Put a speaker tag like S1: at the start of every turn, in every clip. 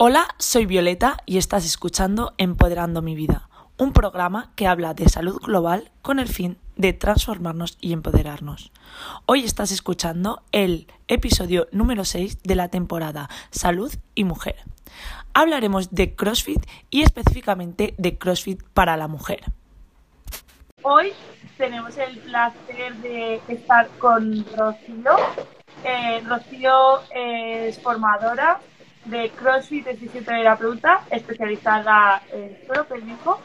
S1: Hola, soy Violeta y estás escuchando Empoderando mi vida, un programa que habla de salud global con el fin de transformarnos y empoderarnos. Hoy estás escuchando el episodio número 6 de la temporada Salud y Mujer. Hablaremos de CrossFit y específicamente de CrossFit para la mujer.
S2: Hoy tenemos el placer de estar con Rocío. Eh, Rocío es formadora de CrossFit es fisioterapeuta especializada en suelo pélvico.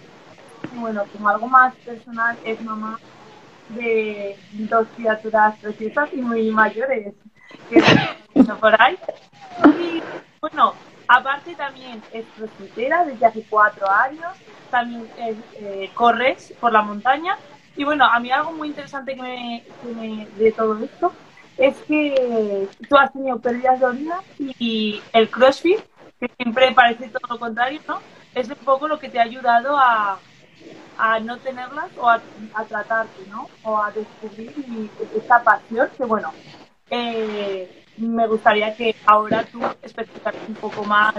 S2: Y bueno, como algo más personal, es mamá de dos criaturas preciosas y muy mayores que están por ahí. Y bueno, aparte también es crossfitera desde hace cuatro años, también eh, corres por la montaña. Y bueno, a mí algo muy interesante que me, que me de todo esto es que tú has tenido pérdidas de orina y el CrossFit, que siempre parece todo lo contrario, ¿no? Es un poco lo que te ha ayudado a, a no tenerlas o a, tratarte, ¿no? O a descubrir esta pasión que, bueno, eh, me gustaría que ahora tú especificaras un poco más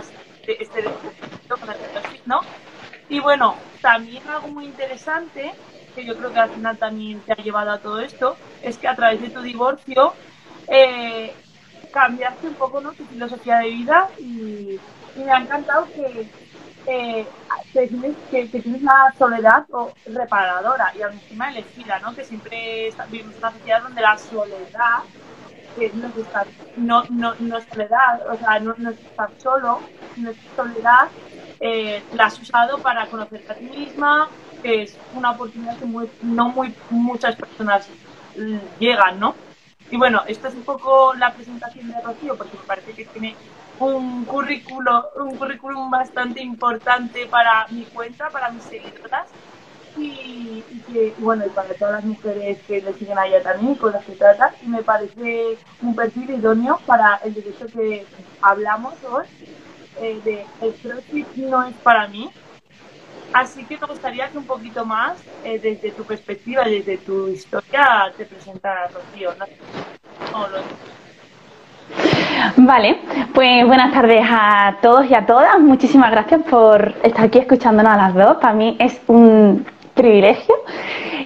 S2: de este descubrimiento con el CrossFit, ¿no? Y bueno, también algo muy interesante que yo creo que al final también te ha llevado a todo esto, es que a través de tu divorcio eh, cambiaste un poco ¿no? tu filosofía de vida y, me ha encantado que, eh, que, tienes, la soledad o reparadora y encima elegida, ¿no? que siempre vivimos en una sociedad donde la soledad que no es no, no, soledad, o sea, no, no es estar solo, no es soledad, eh, la has usado para conocerte a ti misma, que es una oportunidad que no muy muchas personas llegan, ¿no? Y bueno, esta es un poco la presentación de Rocío, porque me parece que tiene un currículo, un currículum bastante importante para mi cuenta, para mis seguidoras. Y, que, bueno, y para todas las mujeres que le siguen a ella también con las que trata. Y me parece un perfil idóneo para el derecho que hablamos hoy, eh, de el CrossFit no es para mí, Así que me gustaría que un poquito más, eh, desde tu perspectiva, desde tu historia, te presentaras, Rocío.
S3: Vale, pues buenas tardes a todos y a todas. Muchísimas gracias por estar aquí escuchándonos a las dos. Para mí es un privilegio.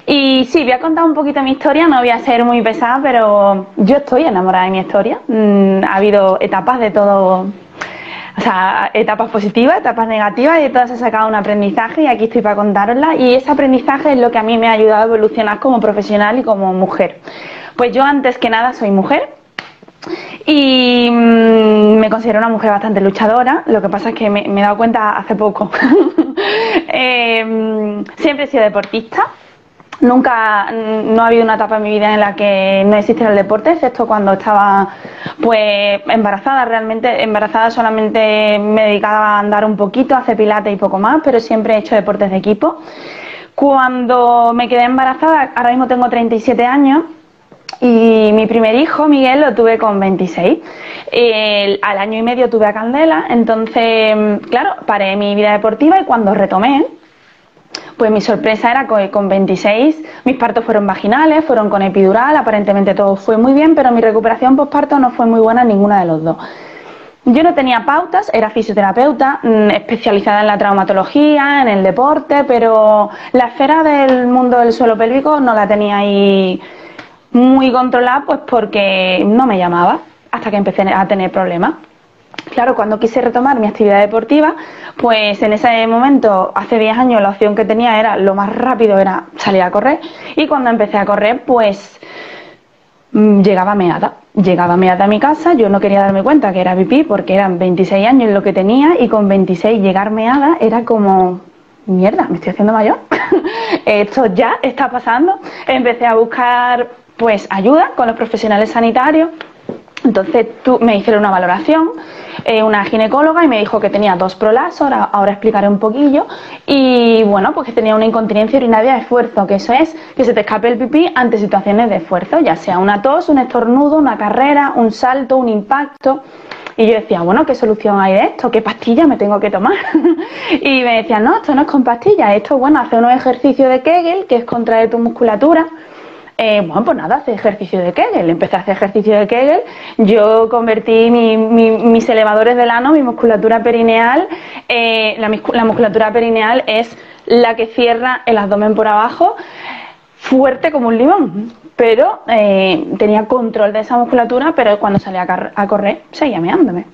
S3: Y sí, voy a contar un poquito mi historia, no voy a ser muy pesada, pero yo estoy enamorada de mi historia. Mm, ha habido etapas de todo o sea, etapas positivas, etapas negativas y de todas he sacado un aprendizaje y aquí estoy para contárosla y ese aprendizaje es lo que a mí me ha ayudado a evolucionar como profesional y como mujer. Pues yo antes que nada soy mujer y mm, me considero una mujer bastante luchadora, lo que pasa es que me, he dado cuenta hace poco. Em, siempre he sido deportista, Nunca, no ha habido una etapa en mi vida en la que no existiera el deporte, excepto cuando estaba pues embarazada. Realmente embarazada solamente me dedicaba a andar un poquito, a hacer pilates y poco más, pero siempre he hecho deportes de equipo. Cuando me quedé embarazada, ahora mismo tengo 37 años, y mi primer hijo, Miguel, lo tuve con 26. al año y medio tuve a Candela, entonces, claro, paré mi vida deportiva y cuando retomé, pues mi sorpresa era que con 26 mis partos fueron vaginales, fueron con epidural, aparentemente todo fue muy bien, pero mi recuperación postparto no fue muy buena ninguna de los dos. Yo no tenía pautas, era fisioterapeuta, mm, especializada en la traumatología, en el deporte, pero la esfera del mundo del suelo pélvico no la tenía ahí muy controlada, pues porque no me llamaba hasta que empecé a tener problemas. Claro, cuando quise retomar mi actividad deportiva, pues en ese momento, hace 10 años, la opción que tenía era lo más rápido era salir a correr. Y cuando empecé a correr, pues mm, llegaba meada. Llegaba meada a mi casa, yo no quería darme cuenta que era pipí porque eran 26 años lo que tenía y con 26 llegar meada era como, mierda, me estoy haciendo mayor. Esto ya está pasando. Empecé a buscar pues ayuda con los profesionales sanitarios entonces tú, me hicieron una valoración, eh, una ginecóloga, y me dijo que tenía dos prolapsos, ahora, explicaré un poquillo, y bueno, pues que tenía una incontinencia urinaria de esfuerzo, que eso es que se te escape el pipí ante situaciones de esfuerzo, ya sea una tos, un estornudo, una carrera, un salto, un impacto. Y yo decía, bueno, ¿qué solución hay de esto? ¿Qué pastilla me tengo que tomar? y me decían, no, esto no es con pastillas, esto, bueno, hace unos ejercicios de Kegel, que es contraer tu musculatura, eh, bueno, pues nada, hace ejercicio de Kegel. Empecé a hacer ejercicio de Kegel. Yo convertí mis elevadores del ano, mi musculatura perineal. Eh, la, la musculatura perineal es la que cierra el abdomen por abajo, fuerte como un limón. Pero eh, tenía control de esa musculatura, pero cuando salía a, correr seguía meándome.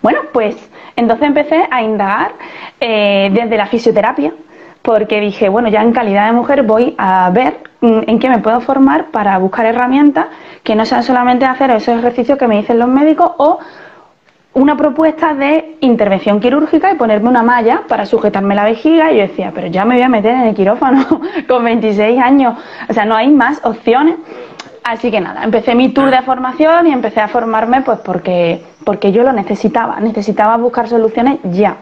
S3: Bueno, pues entonces empecé a indagar desde la fisioterapia porque dije, bueno, ya en calidad de mujer voy a ver en qué me puedo formar para buscar herramientas que no sean solamente hacer esos ejercicios que me dicen los médicos o una propuesta de intervención quirúrgica y ponerme una malla para sujetarme la vejiga y yo decía, pero ya me voy a meter en el quirófano con 26 años, o sea, no hay más opciones. Así que nada, empecé mi tour de formación y empecé a formarme pues porque, porque yo lo necesitaba, necesitaba buscar soluciones ya.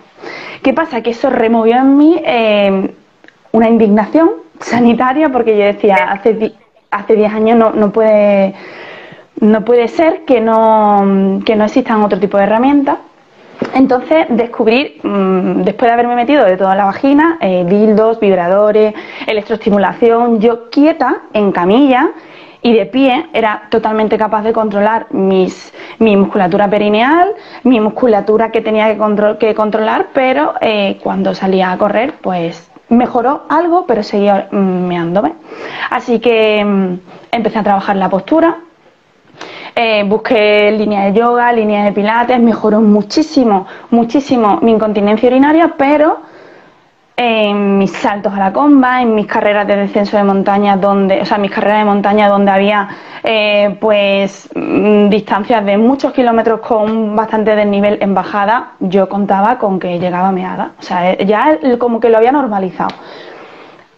S3: ¿Qué pasa? Que eso removió en mí eh, una indignación sanitaria porque yo decía, hace, hace 10 años no, no, puede, no puede ser que no, que no existan otro tipo de herramientas. Entonces descubrí, mm, después de haberme metido de toda la vagina, eh, dildos, vibradores, electroestimulación, yo quieta, en camilla, y de pie era totalmente capaz de controlar mis, mi musculatura perineal, mi musculatura que tenía que, que controlar, pero eh, cuando salía a correr, pues mejoró algo, pero seguía mm, meándome. Así que mm, empecé a trabajar la postura, eh, busqué línea de yoga, línea de pilates, mejoró muchísimo, muchísimo mi incontinencia urinaria, pero en mis saltos a la comba, en mis carreras de descenso de montaña, donde, o sea, mis carreras de montaña donde había eh, pues mm, distancias de muchos kilómetros con bastante desnivel en bajada, yo contaba con que llegaba meada. O sea, ya como que lo había normalizado.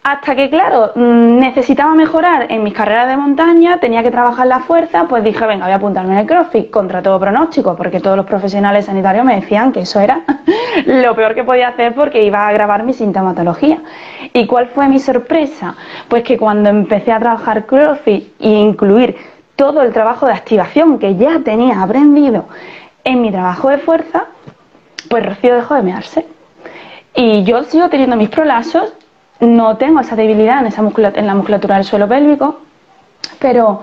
S3: Hasta que, claro, mm, necesitaba mejorar en mis carreras de montaña, tenía que trabajar la fuerza, pues dije, venga, voy a apuntarme en el CrossFit contra todo pronóstico, porque todos los profesionales sanitarios me decían que eso era lo peor que podía hacer porque iba a agravar mi sintomatología. ¿Y cuál fue mi sorpresa? Pues que cuando empecé a trabajar CrossFit e incluir todo el trabajo de activación que ya tenía aprendido en mi trabajo de fuerza, pues Rocío dejó de mearse. Y yo sigo teniendo mis prolasos no tengo esa debilidad en, esa en la musculatura del suelo pélvico, pero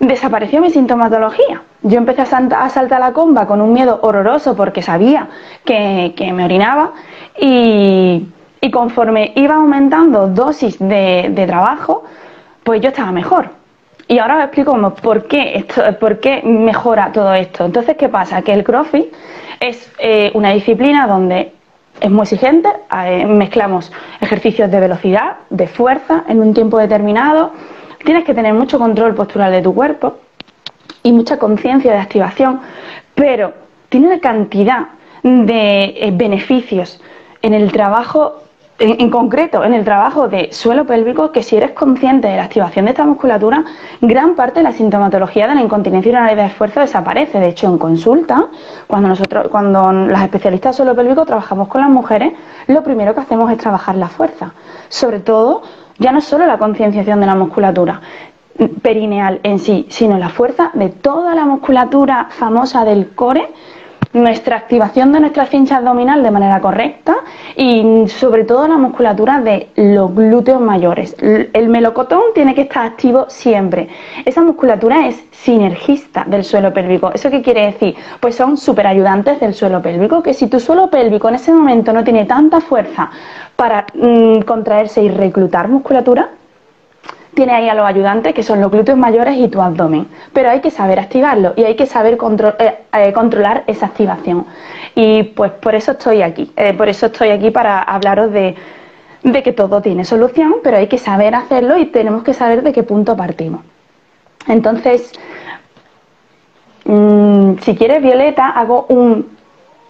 S3: desapareció mi sintomatología. Yo empecé a, saltar la comba con un miedo horroroso porque sabía que, me orinaba y, conforme iba aumentando dosis de, trabajo, pues yo estaba mejor. Y ahora os explico por qué, esto, por qué mejora todo esto. Entonces, ¿qué pasa? Que el CrossFit es eh, una disciplina donde es muy exigente, mezclamos ejercicios de velocidad, de fuerza en un tiempo determinado, tienes que tener mucho control postural de tu cuerpo y mucha conciencia de activación, pero tiene una cantidad de eh, beneficios en el trabajo en, concreto en el trabajo de suelo pélvico que si eres consciente de la activación de esta musculatura, gran parte de la sintomatología de la incontinencia urinaria de esfuerzo desaparece. De hecho, en consulta, cuando nosotros, cuando las especialistas de suelo pélvico trabajamos con las mujeres, lo primero que hacemos es trabajar la fuerza. Sobre todo, ya no solo la concienciación de la musculatura perineal en sí, sino la fuerza de toda la musculatura famosa del core nuestra activación de nuestra cincha abdominal de manera correcta y sobre todo la musculatura de los glúteos mayores. El melocotón tiene que estar activo siempre. Esa musculatura es sinergista del suelo pélvico. ¿Eso qué quiere decir? Pues son superayudantes del suelo pélvico, que si tu suelo pélvico en ese momento no tiene tanta fuerza para mm, contraerse y reclutar musculatura, tiene ahí a los ayudantes que son los glúteos mayores y tu abdomen. Pero hay que saber activarlo y hay que saber eh, eh, controlar esa activación. Y pues por eso estoy aquí. Eh, por eso estoy aquí para hablaros de, que todo tiene solución, pero hay que saber hacerlo y tenemos que saber de qué punto partimos. Entonces, mm, si quieres, Violeta, hago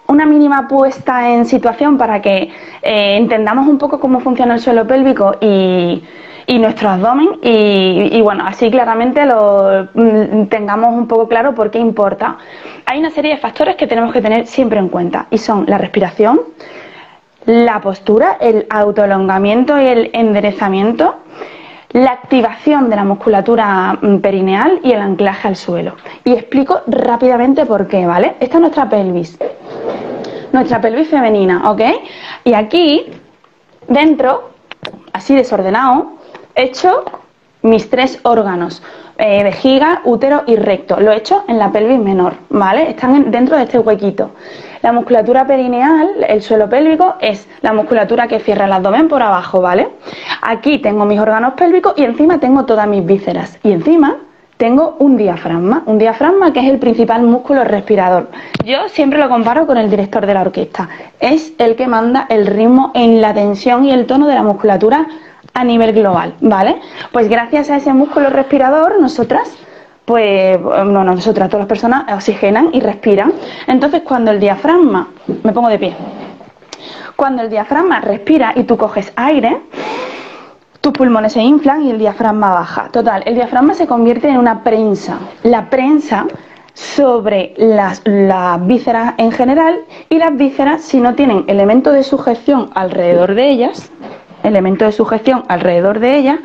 S3: una mínima puesta en situación para que entendamos un poco cómo funciona el suelo pélvico y y nuestro abdomen y, bueno, así claramente lo mm, tengamos un poco claro por qué importa. Hay una serie de factores que tenemos que tener siempre en cuenta y son la respiración, la postura, el autoelongamiento y el enderezamiento, la activación de la musculatura mm, perineal y el anclaje al suelo. Y explico rápidamente por qué, ¿vale? Esta es nuestra pelvis, nuestra pelvis femenina, ¿ok? Y aquí, dentro, así desordenado, hecho mis tres órganos, eh, vejiga, útero y recto. Lo he hecho en la pelvis menor, ¿vale? Están dentro de este huequito. La musculatura perineal, el suelo pélvico, es la musculatura que cierra el abdomen por abajo, ¿vale? Aquí tengo mis órganos pélvicos y encima tengo todas mis vísceras. Y encima tengo un diafragma, un diafragma que es el principal músculo respirador. Yo siempre lo comparo con el director de la orquesta. Es el que manda el ritmo en la tensión y el tono de la musculatura a nivel global, ¿vale? Pues gracias a ese músculo respirador, nosotras, pues, no, nosotras, todas las personas oxigenan y respiran. Entonces, cuando el diafragma, me pongo de pie, cuando el diafragma respira y tú coges aire, tus pulmones se inflan y el diafragma baja. Total, el diafragma se convierte en una prensa. La prensa sobre las, las, vísceras en general y las vísceras, si no tienen elemento de sujeción alrededor de ellas, elemento de sujeción alrededor de ella,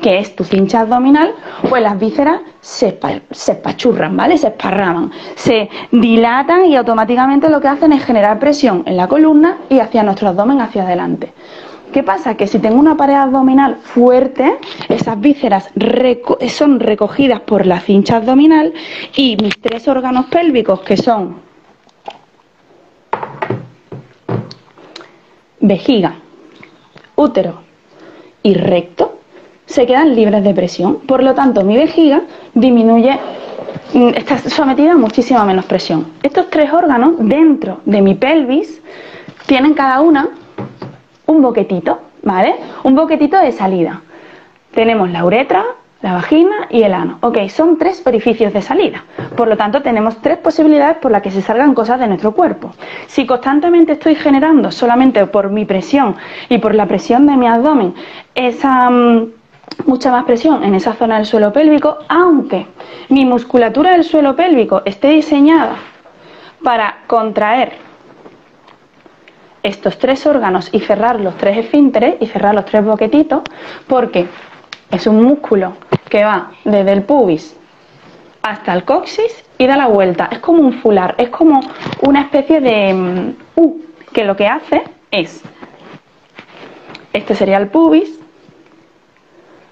S3: que es tu cincha abdominal, pues las vísceras se, se espachurran, ¿vale? Se esparraman, se dilatan y automáticamente lo que hacen es generar presión en la columna y hacia nuestro abdomen hacia adelante. ¿Qué pasa? Que si tengo una pared abdominal fuerte, esas vísceras son recogidas por la cincha abdominal y mis tres órganos pélvicos, que son vejiga, útero y recto se quedan libres de presión. Por lo tanto, mi vejiga disminuye, mm, está sometida a muchísima menos presión. Estos tres órganos dentro de mi pelvis tienen cada una un boquetito, ¿vale? Un boquetito de salida. Tenemos la uretra, la vagina y el ano. Ok, son tres orificios de salida. Por lo tanto, tenemos tres posibilidades por las que se salgan cosas de nuestro cuerpo. Si constantemente estoy generando solamente por mi presión y por la presión de mi abdomen esa mm, mucha más presión en esa zona del suelo pélvico, aunque mi musculatura del suelo pélvico esté diseñada para contraer estos tres órganos y cerrar los tres esfínteres y cerrar los tres boquetitos, porque es un músculo que va desde el pubis hasta el coxis y da la vuelta. Es como un fular, es como una especie de mm, U, que lo que hace es, este sería el pubis,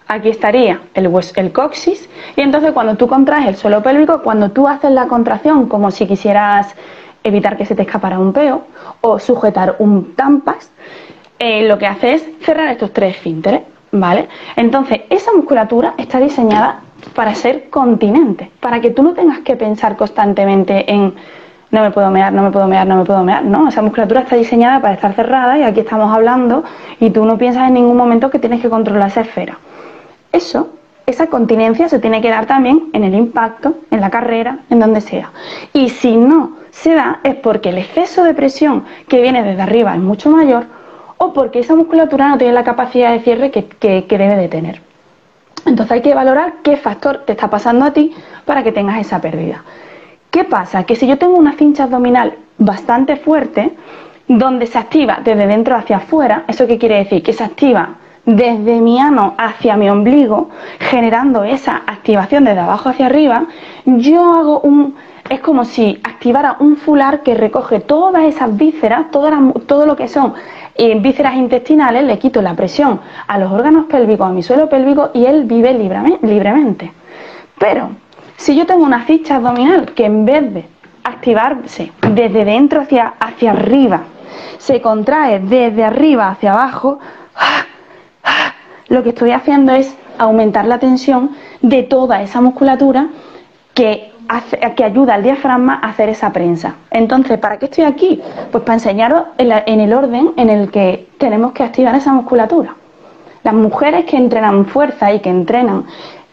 S3: aquí estaría el, el coxis, y entonces cuando tú contraes el suelo pélvico, cuando tú haces la contracción como si quisieras evitar que se te escapara un peo o sujetar un tampas, eh, lo que hace es cerrar estos tres esfínteres. ¿Vale? Entonces, esa musculatura está diseñada para ser continente, para que tú no tengas que pensar constantemente en no me puedo mear, no me puedo mear, no me puedo mear. No, esa musculatura está diseñada para estar cerrada y aquí estamos hablando y tú no piensas en ningún momento que tienes que controlar esa esfera. Eso, esa continencia se tiene que dar también en el impacto, en la carrera, en donde sea. Y si no se da es porque el exceso de presión que viene desde arriba es mucho mayor o porque esa musculatura no tiene la capacidad de cierre que, debe de tener. Entonces hay que valorar qué factor te está pasando a ti para que tengas esa pérdida. ¿Qué pasa? Que si yo tengo una cincha abdominal bastante fuerte, donde se activa desde dentro hacia afuera, ¿eso qué quiere decir? Que se activa desde mi ano hacia mi ombligo, generando esa activación desde abajo hacia arriba, yo hago un... Es como si activara un fular que recoge todas esas vísceras, todo lo que son en vísceras intestinales le quito la presión a los órganos pélvicos, a mi suelo pélvico y él vive libremente. Pero si yo tengo una ficha abdominal que en vez de activarse desde dentro hacia, hacia arriba, se contrae desde arriba hacia abajo, lo que estoy haciendo es aumentar la tensión de toda esa musculatura que que ayuda al diafragma a hacer esa prensa. Entonces, ¿para qué estoy aquí? Pues para enseñaros en, el orden en el que tenemos que activar esa musculatura. Las mujeres que entrenan fuerza y que entrenan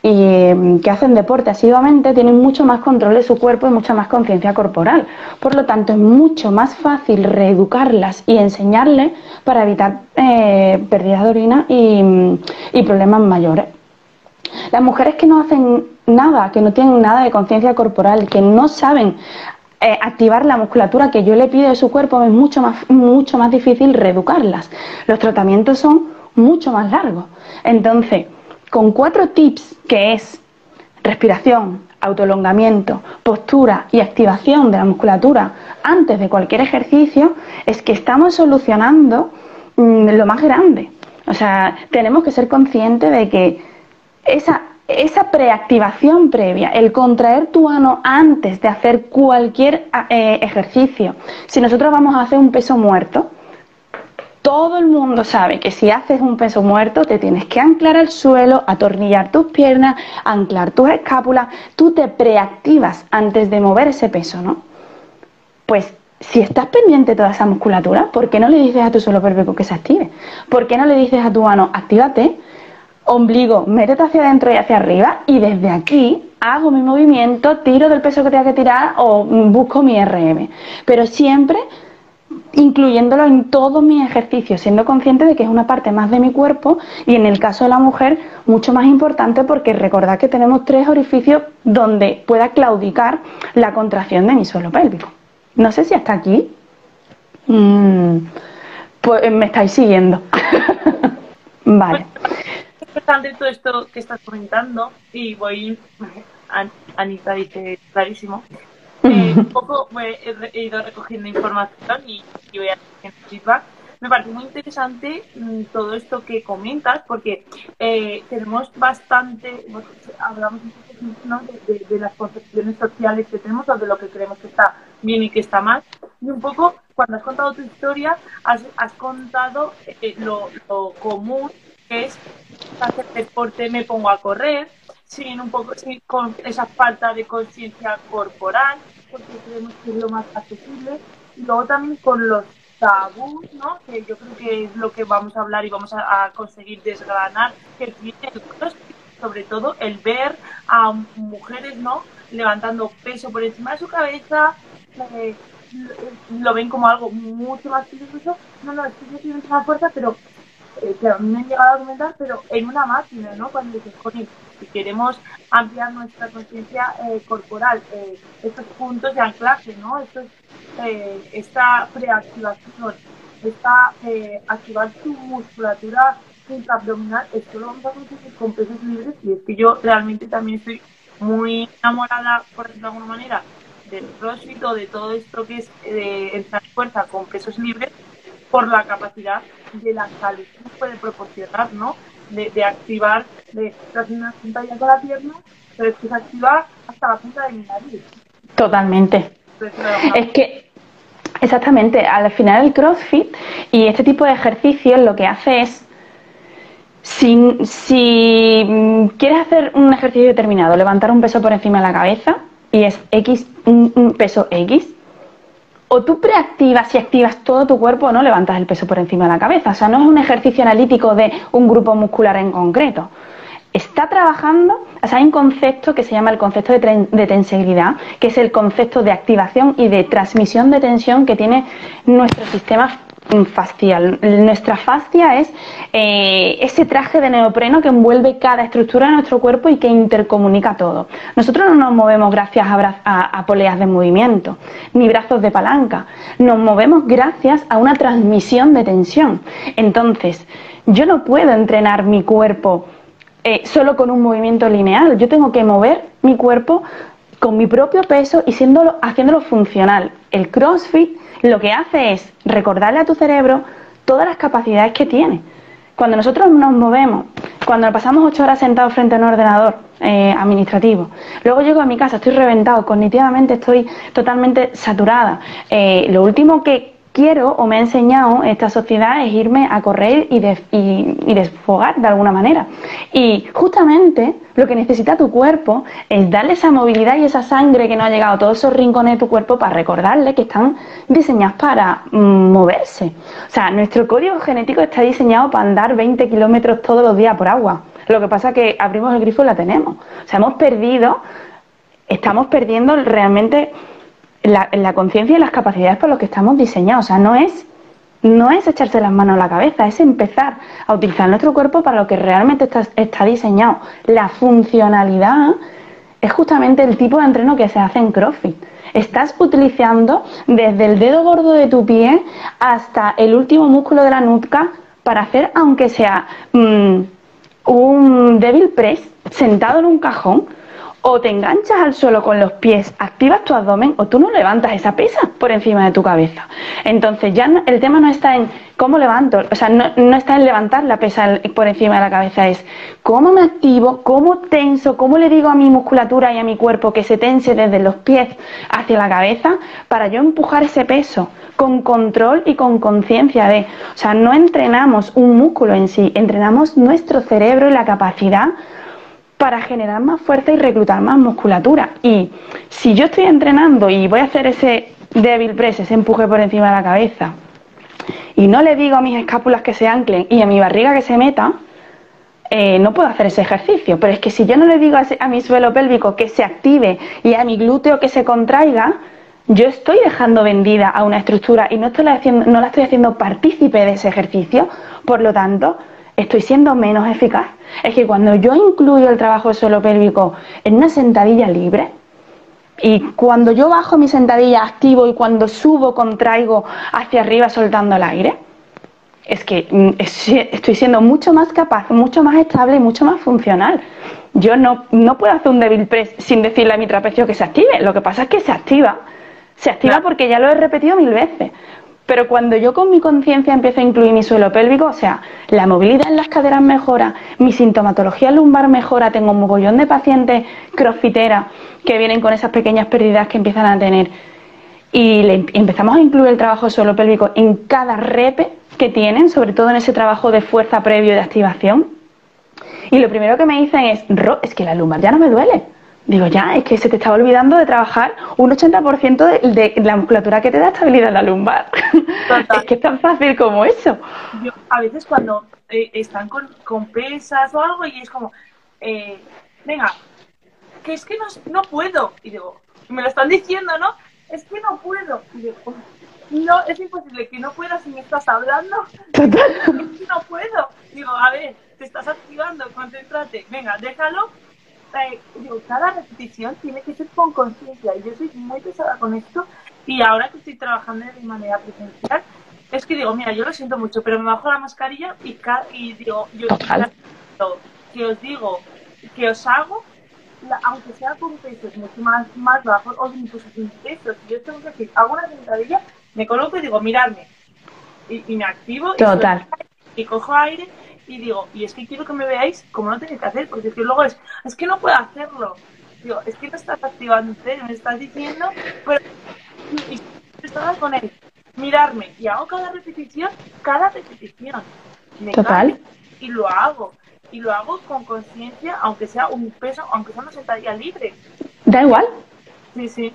S3: y em, que hacen deporte asiduamente tienen mucho más control de su cuerpo y mucha más conciencia corporal. Por lo tanto, es mucho más fácil reeducarlas y enseñarles para evitar eh, pérdidas de orina y problemas mayores. Las mujeres que no hacen nada, que no tienen nada de conciencia corporal, que no saben eh, activar la musculatura que yo le pido de su cuerpo, es mucho más, mucho más difícil reeducarlas. Los tratamientos son mucho más largos. Entonces, con cuatro tips que es respiración, autolongamiento, postura y activación de la musculatura antes de cualquier ejercicio, es que estamos solucionando mm, lo más grande. O sea, tenemos que ser conscientes de que esa, esa preactivación previa, el contraer tu ano antes de hacer cualquier eh, ejercicio. Si nosotros vamos a hacer un peso muerto, todo el mundo sabe que si haces un peso muerto te tienes que anclar al suelo, atornillar tus piernas, anclar tus escápulas, tú te preactivas antes de mover ese peso, ¿no? Pues si estás pendiente de toda esa musculatura, ¿por qué no le dices a tu suelo pélvico que se active? ¿Por qué no le dices a tu ano, actívate? Ombligo, métete hacia adentro y hacia arriba y desde aquí hago mi movimiento, tiro del peso que tenga que tirar o busco mi RM. Pero siempre incluyéndolo en todos mis ejercicios, siendo consciente de que es una parte más de mi cuerpo y en el caso de la mujer mucho más importante porque recordad que tenemos tres orificios donde pueda claudicar la contracción de mi suelo pélvico. No sé si hasta aquí mm, pues me estáis siguiendo. vale.
S2: Es importante todo esto que estás comentando y voy, Anita dice clarísimo, eh, un poco he, ido recogiendo información y, voy a hacer feedback. Me parece muy interesante mm, todo esto que comentas porque eh, tenemos bastante, hablamos ¿no? de, de, las concepciones sociales que tenemos o de lo que creemos que está bien y que está mal. Y un poco, cuando has contado tu historia, has, has contado eh, lo, lo común es hacer deporte, me pongo a correr, sin un poco sin, con esa falta de conciencia corporal, porque creemos que es lo más accesible. Y luego también con los tabús, ¿no? que yo creo que es lo que vamos a hablar y vamos a, conseguir desgranar, que tiene sobre todo el ver a mujeres no levantando peso por encima de su cabeza, eh, lo ven como algo mucho más peligroso. No, no, es que yo tienen mucha fuerza, pero eh, mí me han llegado a comentar, pero en una máquina, ¿no? Cuando dices, si queremos ampliar nuestra conciencia eh, corporal, eh, estos puntos de anclaje, ¿no? Eh, esta preactivación, esta activar tu musculatura intraabdominal, esto lo vamos a conseguir con pesos libres y es que yo realmente también estoy muy enamorada, por decirlo de alguna manera, del crossfit o de todo esto que es de entrar fuerza con pesos libres por la capacidad de la salud que puede proporcionar, ¿no? de, activar, de hacer una punta ya con la pierna, pero es que se activa hasta la punta de mi nariz.
S3: Totalmente. Es que Exactamente, al final el CrossFit y este tipo de ejercicios lo que hace es, si, si, quieres hacer un ejercicio determinado, levantar un peso por encima de la cabeza y es X, un peso X, o tú preactivas y activas todo tu cuerpo o no levantas el peso por encima de la cabeza. O sea, no es un ejercicio analítico de un grupo muscular en concreto. Está trabajando, o sea, hay un concepto que se llama el concepto de, de tensibilidad, que es el concepto de activación y de transmisión de tensión que tiene nuestro sistema fascial. Nuestra fascia es eh, ese traje de neopreno que envuelve cada estructura de nuestro cuerpo y que intercomunica todo. Nosotros no nos movemos gracias a, poleas de movimiento, ni brazos de palanca. Nos movemos gracias a una transmisión de tensión. Entonces, yo no puedo entrenar mi cuerpo eh, solo con un movimiento lineal. Yo tengo que mover mi cuerpo con mi propio peso y haciéndolo funcional. El CrossFit lo que hace es recordarle a tu cerebro todas las capacidades que tiene. Cuando nosotros nos movemos, cuando pasamos ocho horas sentados frente a un ordenador eh, administrativo, luego llego a mi casa, estoy reventado, cognitivamente estoy totalmente saturada. Eh, lo último que quiero o me ha enseñado esta sociedad es irme a correr y, desfogar de alguna manera. Y justamente lo que necesita tu cuerpo es darle esa movilidad y esa sangre que no ha llegado a todos esos rincones de tu cuerpo para recordarle que están diseñados para mm, moverse. O sea, nuestro código genético está diseñado para andar 20 kilómetros todos los días por agua. Lo que pasa es que abrimos el grifo y la tenemos. O sea, hemos perdido, estamos perdiendo realmente la, conciencia y las capacidades por las que estamos diseñados. O sea, no es, no es echarse las manos a la cabeza, es empezar a utilizar nuestro cuerpo para lo que realmente está, está diseñado. La funcionalidad es justamente el tipo de entreno que se hace en CrossFit. Estás utilizando desde el dedo gordo de tu pie hasta el último músculo de la nuca para hacer, aunque sea mm, un débil press sentado en un cajón o te enganchas al suelo con los pies, activas tu abdomen o tú no levantas esa pesa por encima de tu cabeza. Entonces ya el tema no está en cómo levanto, o sea, no, no, está en levantar la pesa por encima de la cabeza, es cómo me activo, cómo tenso, cómo le digo a mi musculatura y a mi cuerpo que se tense desde los pies hacia la cabeza para yo empujar ese peso con control y con conciencia de, o sea, no entrenamos un músculo en sí, entrenamos nuestro cerebro y la capacidad para generar más fuerza y reclutar más musculatura. Y si yo estoy entrenando y voy a hacer ese débil press, ese empuje por encima de la cabeza, y no le digo a mis escápulas que se anclen y a mi barriga que se meta, eh, no puedo hacer ese ejercicio. Pero es que si yo no le digo a, mi suelo pélvico que se active y a mi glúteo que se contraiga, yo estoy dejando vendida a una estructura y no, estoy haciendo, no la estoy haciendo partícipe de ese ejercicio. Por lo tanto, estoy siendo menos eficaz. Es que cuando yo incluyo el trabajo de suelo pélvico en una sentadilla libre, y cuando yo bajo mi sentadilla activo y cuando subo contraigo hacia arriba soltando el aire, es que mm, estoy siendo mucho más capaz, mucho más estable y mucho más funcional. Yo no, no puedo hacer un débil press sin decirle a mi trapecio que se active. Lo que pasa es que se activa. Se activa porque ya lo he repetido mil veces. Pero cuando yo con mi conciencia empiezo a incluir mi suelo pélvico, o sea, la movilidad en las caderas mejora, mi sintomatología lumbar mejora, tengo un mogollón de pacientes crossfiteras que vienen con esas pequeñas pérdidas que empiezan a tener. Y empezamos a incluir el trabajo suelo pélvico en cada repe que tienen, sobre todo en ese trabajo de fuerza previo de activación. Y lo primero que me dicen es, Ro, es que la lumbar ya no me duele. Digo, ya, es que se te estaba olvidando de trabajar un 80% de, la musculatura que te da estabilidad en la lumbar. es que es tan fácil como eso.
S2: Yo, a veces cuando eh, están con, con, pesas o algo y es como, eh, venga, que es que no, no puedo. Y digo, me lo están diciendo, ¿no? Es que no puedo. Y digo, no, es imposible que no puedas si me estás hablando. Total. Es que no puedo. Digo, a ver, te estás activando, concéntrate. Venga, déjalo cada repetición tiene que ser con conciencia. Y yo soy muy pesada con esto. Y ahora que estoy trabajando de manera presencial, es que digo, mira, yo lo siento mucho, pero me bajo la mascarilla y, y digo, yo que os digo, que os hago, aunque sea con pesos mucho más, más bajos o incluso sin pesos, yo tengo que decir, hago una sentadilla, me coloco y digo, miradme. Y, me activo
S3: Total.
S2: y cojo aire y digo, y es que quiero que me veáis como no tenéis que hacer, porque es que luego es, es que no puedo hacerlo. Digo, es que no estás activando, me estás diciendo, pero y, estaba con él, mirarme, y hago cada repetición, cada repetición.
S3: Total.
S2: y lo hago. Y lo hago con conciencia, aunque sea un peso, aunque sea una sentadilla libre.
S3: Da igual.
S2: Sí, sí.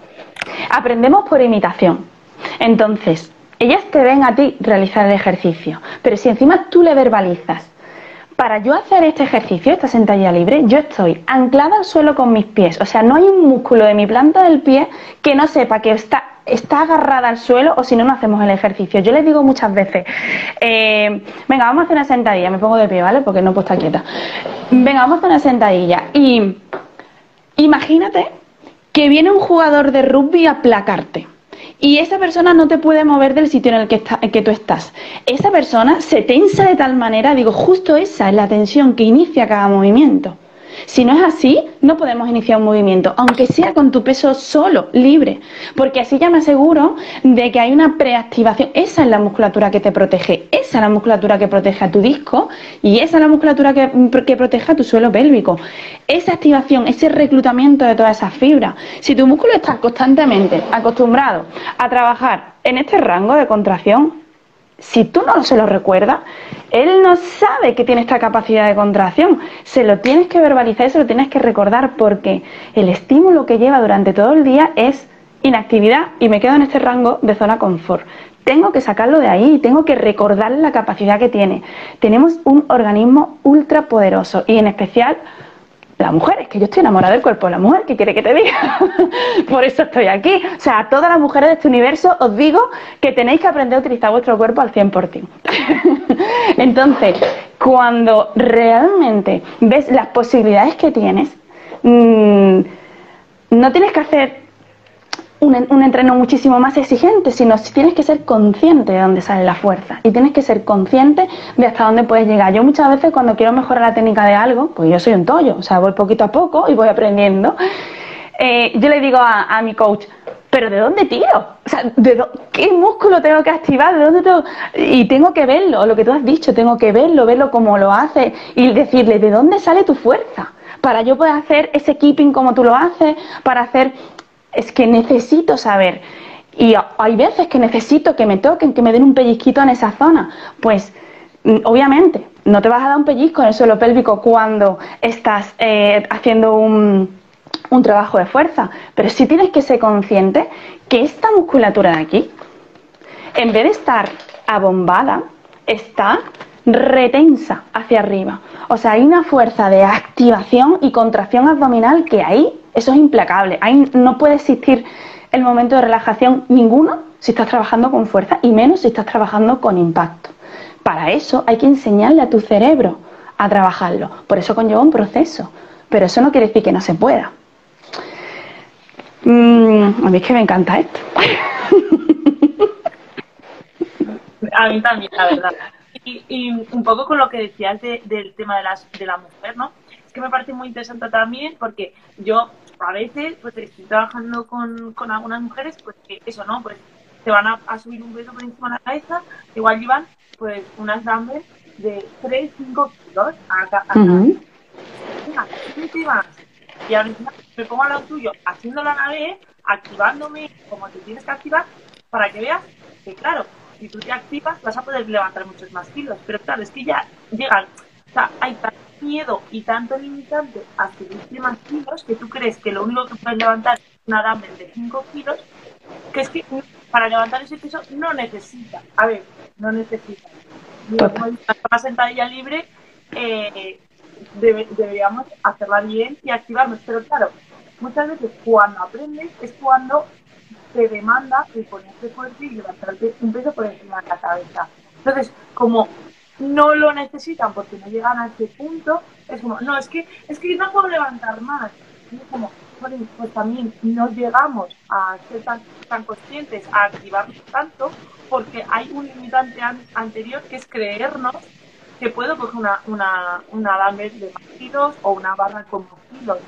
S3: Aprendemos por imitación. Entonces, ellas te ven a ti realizar el ejercicio, pero si encima tú le verbalizas, para yo hacer este ejercicio, esta sentadilla libre, yo estoy anclada al suelo con mis pies. O sea, no hay un músculo de mi planta del pie que no sepa que está, está agarrada al suelo o si no, no hacemos el ejercicio. Yo les digo muchas veces, eh, venga, vamos a hacer una sentadilla. Me pongo de pie, ¿vale? Porque no puedo estar quieta. Venga, vamos a hacer una sentadilla. Y imagínate que viene un jugador de rugby a aplacarte y esa persona no te puede mover del sitio en el que, tú estás. Esa persona se tensa de tal manera, digo, justo esa es la tensión que inicia cada movimiento. Si no es así, no podemos iniciar un movimiento, aunque sea con tu peso solo, libre, porque así ya me aseguro de que hay una preactivación. Esa es la musculatura que te protege, esa es la musculatura que protege a tu disco y esa es la musculatura que, protege a tu suelo pélvico. Esa activación, ese reclutamiento de todas esas fibras. Si tu músculo está constantemente acostumbrado a trabajar en este rango de contracción, si tú no se lo recuerdas, él no sabe que tiene esta capacidad de contracción. Se lo tienes que verbalizar y se lo tienes que recordar porque el estímulo que lleva durante todo el día es inactividad y me quedo en este rango de zona confort. Tengo que sacarlo de ahí, tengo que recordar la capacidad que tiene. Tenemos un organismo ultra poderoso y en especial la mujer, es que yo estoy enamorada del cuerpo de la mujer, ¿qué quiere que te diga? Por eso estoy aquí. O sea, a todas las mujeres de este universo os digo que tenéis que aprender a utilizar vuestro cuerpo al 100%. Entonces, cuando realmente ves las posibilidades que tienes, mm, no tienes que hacer un, un, entreno muchísimo más exigente, sino tienes que ser consciente de dónde sale la fuerza y tienes que ser consciente de hasta dónde puedes llegar. Yo muchas veces cuando quiero mejorar la técnica de algo, pues yo soy un tollo, o sea, voy poquito a poco y voy aprendiendo. Eh, yo le digo a, mi coach, pero ¿de dónde tiro? O sea, ¿de ¿qué músculo tengo que activar? ¿De dónde tengo? Y tengo que verlo, lo que tú has dicho, tengo que verlo, verlo como lo hace y decirle, ¿de dónde sale tu fuerza? Para yo poder hacer ese keeping como tú lo haces, para hacer es que necesito saber. Y hay veces que necesito que me toquen, que me den un pellizquito en esa zona. Pues mm, obviamente no te vas a dar un pellizco en el suelo pélvico cuando estás eh, haciendo un, un trabajo de fuerza, pero sí tienes que ser consciente que esta musculatura de aquí, en vez de estar abombada, está retensa hacia arriba. O sea, hay una fuerza de activación y contracción abdominal que ahí, eso es implacable. Ahí no puede existir el momento de relajación ninguno si estás trabajando con fuerza y menos si estás trabajando con impacto. Para eso hay que enseñarle a tu cerebro a trabajarlo. Por eso conlleva un proceso. Pero eso no quiere decir que no se pueda. Mm, a mí es que me encanta esto.
S2: a mí también, la verdad. Y, un poco con lo que decías del tema de, las, de la mujer, ¿no? Es que me parece muy interesante también porque yo a veces pues estoy trabajando con, con algunas mujeres pues que eso, ¿no? Pues se van a, subir un peso por encima de la cabeza, igual llevan pues unas dumbbells de 3, 5 kilos a, a, y ahora me pongo al lado tuyo haciéndolo a la vez, activándome como te tienes que activar para que veas que claro, si tú te activas vas a poder levantar muchos más kilos. Pero claro, es que ya llegan, o sea, hay tanto miedo y tanto limitante a subirte más kilos que tú crees que lo único que puedes levantar es una dumbbell de 5 kilos, que es que para levantar ese peso no necesita. A ver, no necesita. Una sentadilla libre eh, deberíamos hacerla bien y activarnos. Pero claro, muchas veces cuando aprendes es cuando te demanda el ponerte fuerte y levantarte un peso por encima de la cabeza. Entonces, como no lo necesitan porque no llegan a ese punto, es como, no, es que, es que no puedo levantar más. es como, pues también no llegamos a ser tan, tan conscientes, a activarnos tanto, porque hay un limitante anterior que es creernos que puedo coger una, una, una de más o una barra con más.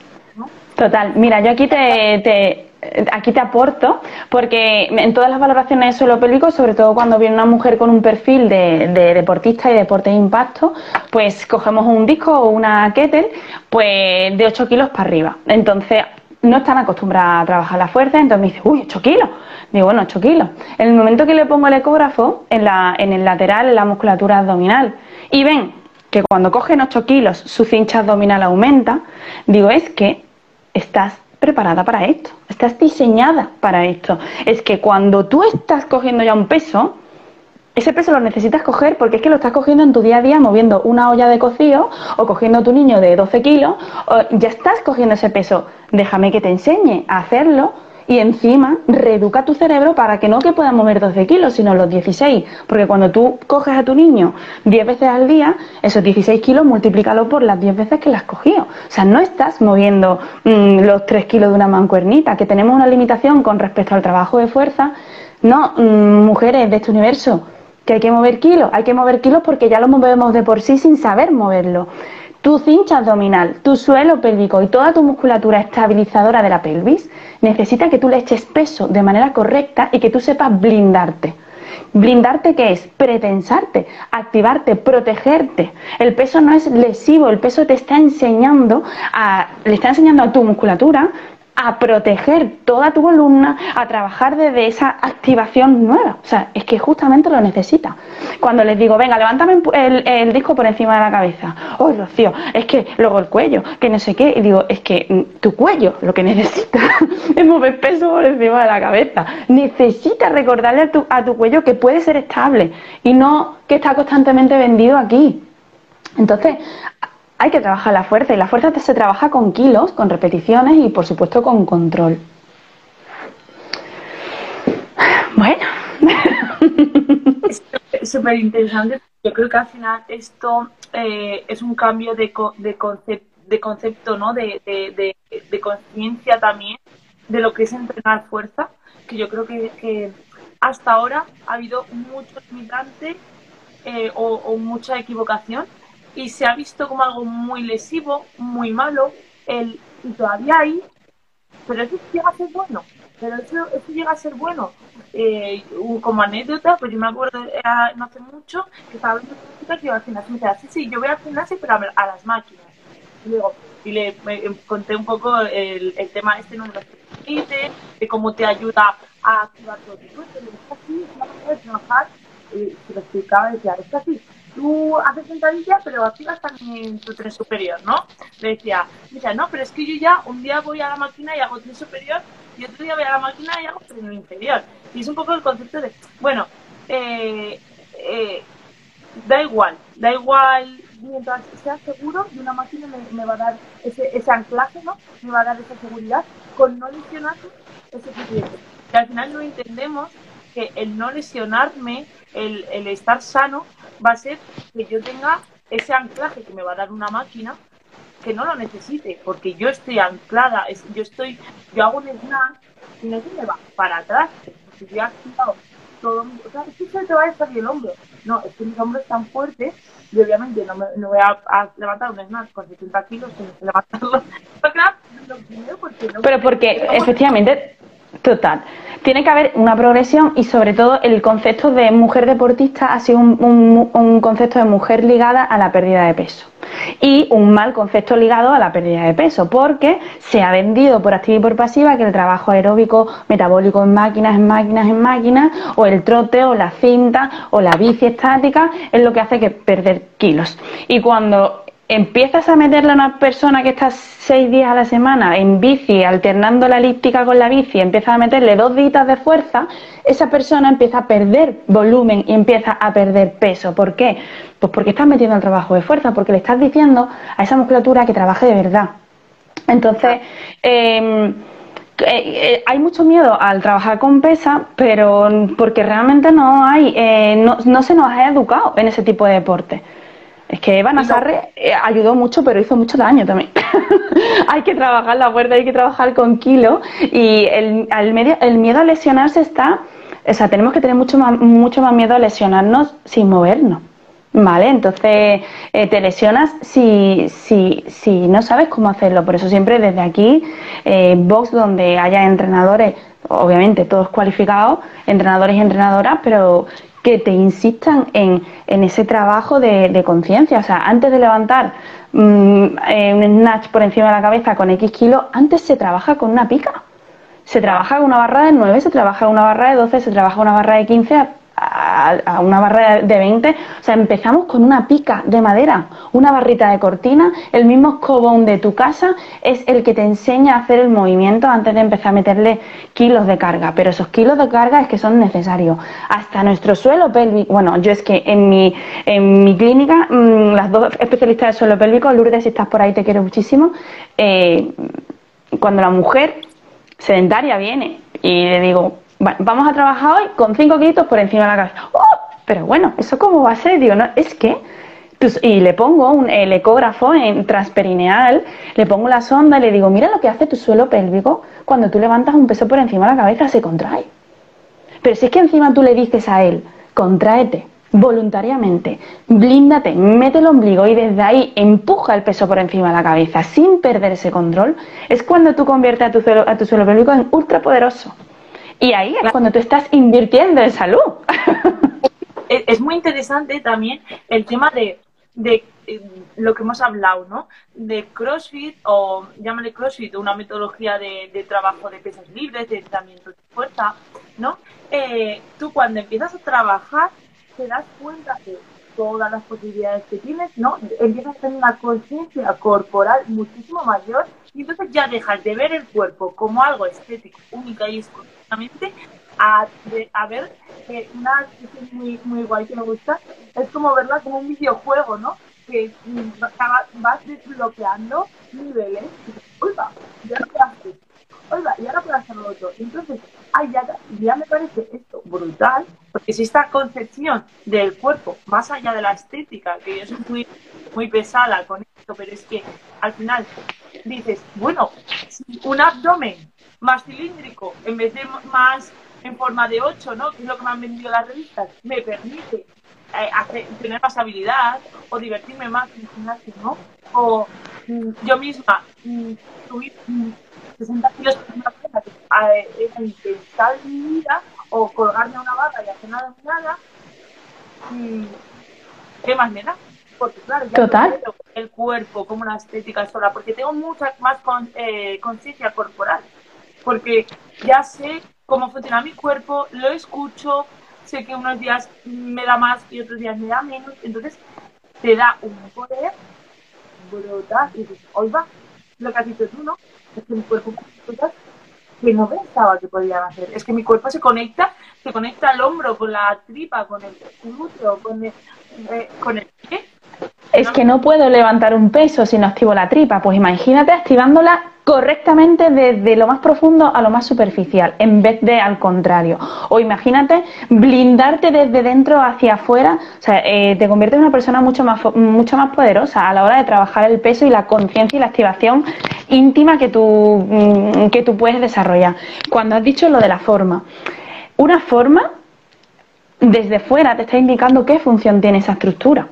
S3: Total, mira, yo aquí te, aquí te aporto, porque en todas las valoraciones de suelo pélvico, sobre todo cuando viene una mujer con un perfil de, deportista y deporte de impacto, pues cogemos un disco o una kettle, pues de 8 kilos para arriba. Entonces, no están acostumbradas a trabajar la fuerza, entonces me dice, uy, 8 kilos. Digo, bueno, 8 kilos. En el momento que le pongo el ecógrafo, en, la, en el lateral, en la musculatura abdominal, y ven que cuando cogen 8 kilos su cincha abdominal aumenta, digo, es que estás preparada para esto, estás diseñada para esto. Es que cuando tú estás cogiendo ya un peso, ese peso lo necesitas coger porque es que lo estás cogiendo en tu día a día moviendo una olla de cocido o cogiendo a tu niño de 12 kilos, ya estás cogiendo ese peso. Déjame que te enseñe a hacerlo y encima reeduca tu cerebro para que no que pueda mover 12 kilos, sino los 16. Porque cuando tú coges a tu niño 10 veces al día, esos 16 kilos multiplícalo por las 10 veces que las cogido. O sea, no estás moviendo mm, los 3 kilos de una mancuernita, que tenemos una limitación con respecto al trabajo de fuerza. No, mm, mujeres de este universo, que hay que mover kilos, hay que mover kilos porque ya lo movemos de por sí sin saber moverlo. Tu cincha abdominal, tu suelo pélvico y toda tu musculatura estabilizadora de la pelvis necesita que tú le eches peso de manera correcta y que tú sepas blindarte. Blindarte qué es? Pretensarte, activarte, protegerte. El peso no es lesivo, el peso te está enseñando a, le está enseñando a tu musculatura a proteger toda tu columna, a trabajar desde esa activación nueva. O sea, es que justamente lo necesita. Cuando les digo, venga, levántame el, disco por encima de la cabeza. Oh, Rocío, es que luego el cuello, que no sé qué. Y digo, es que mm, tu cuello lo que necesita es mover peso por encima de la cabeza. Necesita recordarle a tu, a tu cuello que puede ser estable y no que está constantemente vendido aquí. Entonces, hay que trabajar la fuerza y la fuerza se trabaja con kilos, con repeticiones y por supuesto con control. Bueno.
S2: Es súper interesante. Yo creo que al final esto eh, es un cambio de, de, de concepto, ¿no? De, de conciencia también de lo que es entrenar fuerza. que yo creo que, hasta ahora ha habido muchos migrantes eh, o, mucha equivocación y se ha visto como algo muy lesivo, muy malo, el, y todavía hay, pero eso llega a ser bueno, pero eso, eso llega a ser bueno. Eh, como anécdota, pues yo me acuerdo no hace mucho que estaba viendo que iba al gimnasio y me decía, sí, sí, yo voy al gimnasio, pero a, las máquinas. Y, y le conté un poco el, el tema este, ¿no? de cómo te ayuda a activar todo tu cuerpo. Y es así, es una manera de trabajar, eh, se lo explicaba, decía, es así, tú haces sentadilla, pero activas también tu tren superior, ¿no? Le decía, decía, no, pero es que yo ya un día voy a la máquina y hago tren superior y otro día voy a la máquina y hago tren inferior. Y es un poco el concepto de, bueno, eh, eh, da igual, da igual mientras sea seguro y una máquina me, va a dar ese, ese, anclaje, ¿no? Me va a dar esa seguridad con no lesionarme es suficiente. Y al final no entendemos que el no lesionarme, el, el estar sano, va a ser que yo tenga ese anclaje que me va a dar una máquina que no lo necesite, porque yo estoy anclada, yo estoy, yo hago un snap y no se me va para atrás, si yo he activado todo, o sea, es que se te va a salir el hombro. No, es que mis hombros están fuertes y obviamente no, me, no voy a, levantar un snatch con 70 kilos, sino levantarlo.
S3: Pero porque, efectivamente, total. Tiene que haber una progresión y sobre todo el concepto de mujer deportista ha sido un, concepto de mujer ligada a la pérdida de peso y un mal concepto ligado a la pérdida de peso, porque se ha vendido por activa y por pasiva que el trabajo aeróbico metabólico en máquinas, en máquinas, en máquinas, o el trote, o la cinta, o la bici estática, es lo que hace que perder kilos. Y cuando empiezas a meterle a una persona que está seis días a la semana en bici, alternando la elíptica con la bici, empiezas a meterle dos días de fuerza, esa persona empieza a perder volumen y empieza a perder peso. ¿Por qué? Pues porque estás metiendo el trabajo de fuerza, porque le estás diciendo a esa musculatura que trabaje de verdad. Entonces, em, eh, eh, hay mucho miedo al trabajar con pesa, pero porque realmente no hay, eh, no, no se nos ha educado en ese tipo de deporte. Es que Eva Nazarre eh, ayudó mucho, pero hizo mucho daño también. hay que trabajar la fuerza, hay que trabajar con kilo y el, el miedo a lesionarse está, o sea, tenemos que tener mucho más, mucho más miedo a lesionarnos sin movernos. ¿Vale? Entonces eh, te lesionas si, si, si no sabes cómo hacerlo. Por eso siempre desde aquí, eh, box donde haya entrenadores, obviamente todos cualificados, entrenadores y entrenadoras, pero que te insistan en, en ese trabajo de, conciencia. O sea, antes de levantar mm, un snatch por encima de la cabeza con X kilos, antes se trabaja con una pica. Se trabaja con una barra de 9, se trabaja con una barra de 12, se trabaja una barra de 15 a, una barra de 20. O sea, empezamos con una pica de madera, una barrita de cortina, el mismo escobón de tu casa es el que te enseña a hacer el movimiento antes de empezar a meterle kilos de carga. Pero esos kilos de carga es que son necesarios. Hasta nuestro suelo pélvico, bueno, yo es que en mi, en mi clínica, mm, las dos especialistas de suelo pélvico, Lourdes, si estás por ahí, te quiero muchísimo. Eh, cuando la mujer sedentaria viene y le digo, vamos a trabajar hoy con 5 kilitos por encima de la cabeza. ¡Oh! Pero bueno, ¿eso cómo va a ser? Digo, no, es que... Pues, y le pongo un, el ecógrafo en transperineal, le pongo la sonda y le digo, mira lo que hace tu suelo pélvico cuando tú levantas un peso por encima de la cabeza, se contrae. Pero si es que encima tú le dices a él, contraete voluntariamente, blíndate, mete el ombligo y desde ahí empuja el peso por encima de la cabeza sin perder ese control, es cuando tú conviertes a tu suelo, a tu suelo pélvico en ultrapoderoso. Y ahí es cuando tú estás invirtiendo en salud.
S2: Es muy interesante también el tema de, eh, lo que hemos hablado, ¿no? De CrossFit o llámale CrossFit, una metodología de, trabajo de pesas libres, de entrenamiento de fuerza, ¿no? Eh, tú cuando empiezas a trabajar te das cuenta de todas las posibilidades que tienes, ¿no? Empiezas a tener una conciencia corporal muchísimo mayor y entonces ya dejas de ver el cuerpo como algo estético, única y exclusivamente a, a ver que una es muy, muy guay que me gusta, es como verla como un videojuego, ¿no? Que vas desbloqueando niveles y oiga, ya no puedo hacer, oiga, y ahora puedo hacer lo otro. Entonces, ay, ya, ya me parece esto brutal, porque si esta concepción del cuerpo, más allá de la estética, que yo soy muy, muy pesada con esto, pero es que al final dices, bueno, si un abdomen más cilíndrico en vez de más en forma de 8, ¿no? Que es lo que me han vendido las revistas, me permite eh, tener más habilidad o divertirme más en el gimnasio, ¿no? O mm, yo misma mm, subir 60 mm, kilos por una cosa que es intentar mi vida o colgarme a una barra y hacer nada nada, ¿qué más me da? Porque claro, ya
S3: Total.
S2: No el cuerpo como una estética sola, porque tengo mucha más eh, conciencia corporal, porque ya sé cómo funciona mi cuerpo, lo escucho, sé que unos días me da más y otros días me da menos, entonces te da un poder brutal y dices, oiga, lo que has dicho tú, ¿no? Que mi cuerpo que no pensaba que podían hacer. Es que mi cuerpo se conecta, se conecta al hombro, con la tripa, con el glúteo, con el, eh, con el pie.
S3: Es que no puedo levantar un peso si no activo la tripa. Pues imagínate activándola correctamente desde lo más profundo a lo más superficial, en vez de al contrario. O imagínate blindarte desde dentro hacia afuera, o sea, eh, te convierte en una persona mucho más, mucho más poderosa a la hora de trabajar el peso y la conciencia y la activación íntima que tú, mm, que tú puedes desarrollar. Cuando has dicho lo de la forma, una forma desde fuera te está indicando qué función tiene esa estructura.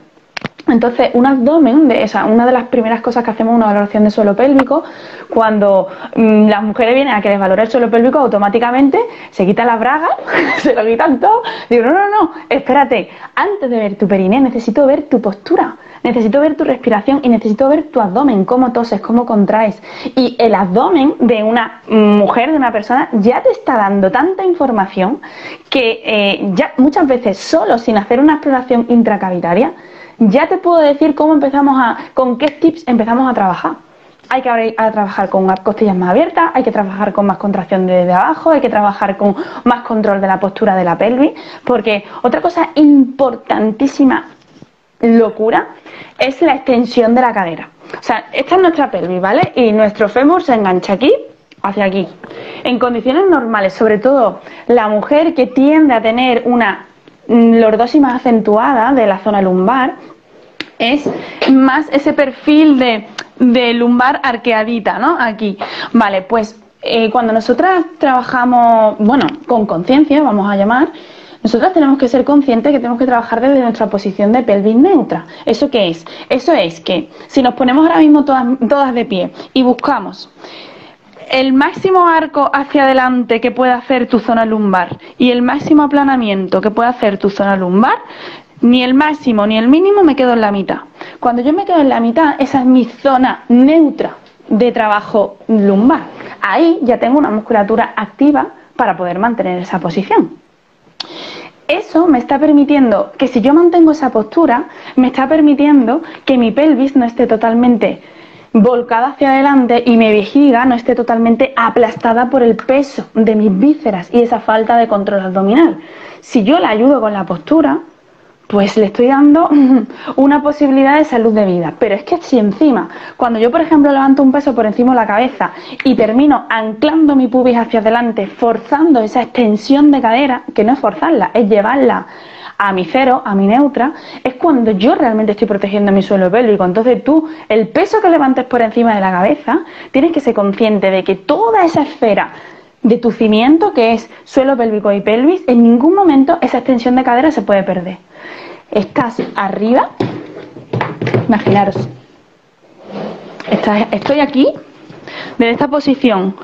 S3: Entonces, un abdomen, una de las primeras cosas que hacemos una valoración de suelo pélvico, cuando mm, las mujeres vienen a que les valore el suelo pélvico, automáticamente se quitan las bragas, se lo quitan todo. Digo, no, no, no, espérate, antes de ver tu periné necesito ver tu postura, necesito ver tu respiración y necesito ver tu abdomen, cómo toses, cómo contraes. Y el abdomen de una mujer, de una persona, ya te está dando tanta información que eh, ya muchas veces solo sin hacer una exploración intracavitaria, ya te puedo decir cómo empezamos a, con qué tips empezamos a trabajar. Hay que a trabajar con costillas más abiertas, hay que trabajar con más contracción de abajo, hay que trabajar con más control de la postura de la pelvis, porque otra cosa importantísima, locura, es la extensión de la cadera. O sea, esta es nuestra pelvis, ¿vale? Y nuestro fémur se engancha aquí, hacia aquí. En condiciones normales, sobre todo la mujer que tiende a tener una lordosis más acentuada de la zona lumbar es más ese perfil de, lumbar arqueadita, ¿no? Aquí. Vale, pues eh, cuando nosotras trabajamos, bueno, con conciencia, vamos a llamar, nosotras tenemos que ser conscientes que tenemos que trabajar desde nuestra posición de pelvis neutra. ¿Eso qué es? Eso es que si nos ponemos ahora mismo todas, todas de pie y buscamos el máximo arco hacia adelante que puede hacer tu zona lumbar y el máximo aplanamiento que puede hacer tu zona lumbar, ni el máximo ni el mínimo me quedo en la mitad. Cuando yo me quedo en la mitad, esa es mi zona neutra de trabajo lumbar. Ahí ya tengo una musculatura activa para poder mantener esa posición. Eso me está permitiendo que si yo mantengo esa postura, me está permitiendo que mi pelvis no esté totalmente volcada hacia adelante y mi vejiga no esté totalmente aplastada por el peso de mis vísceras y esa falta de control abdominal. Si yo la ayudo con la postura, pues le estoy dando una posibilidad de salud de vida. Pero es que si encima, cuando yo por ejemplo levanto un peso por encima de la cabeza y termino anclando mi pubis hacia adelante, forzando esa extensión de cadera, que no es forzarla, es llevarla a mi cero, a mi neutra, es cuando yo realmente estoy protegiendo mi suelo pélvico. Entonces tú, el peso que levantes por encima de la cabeza, tienes que ser consciente de que toda esa esfera de tu cimiento, que es suelo pélvico y pelvis, en ningún momento esa extensión de cadera se puede perder. Estás arriba, imaginaros, estoy aquí, desde esta posición.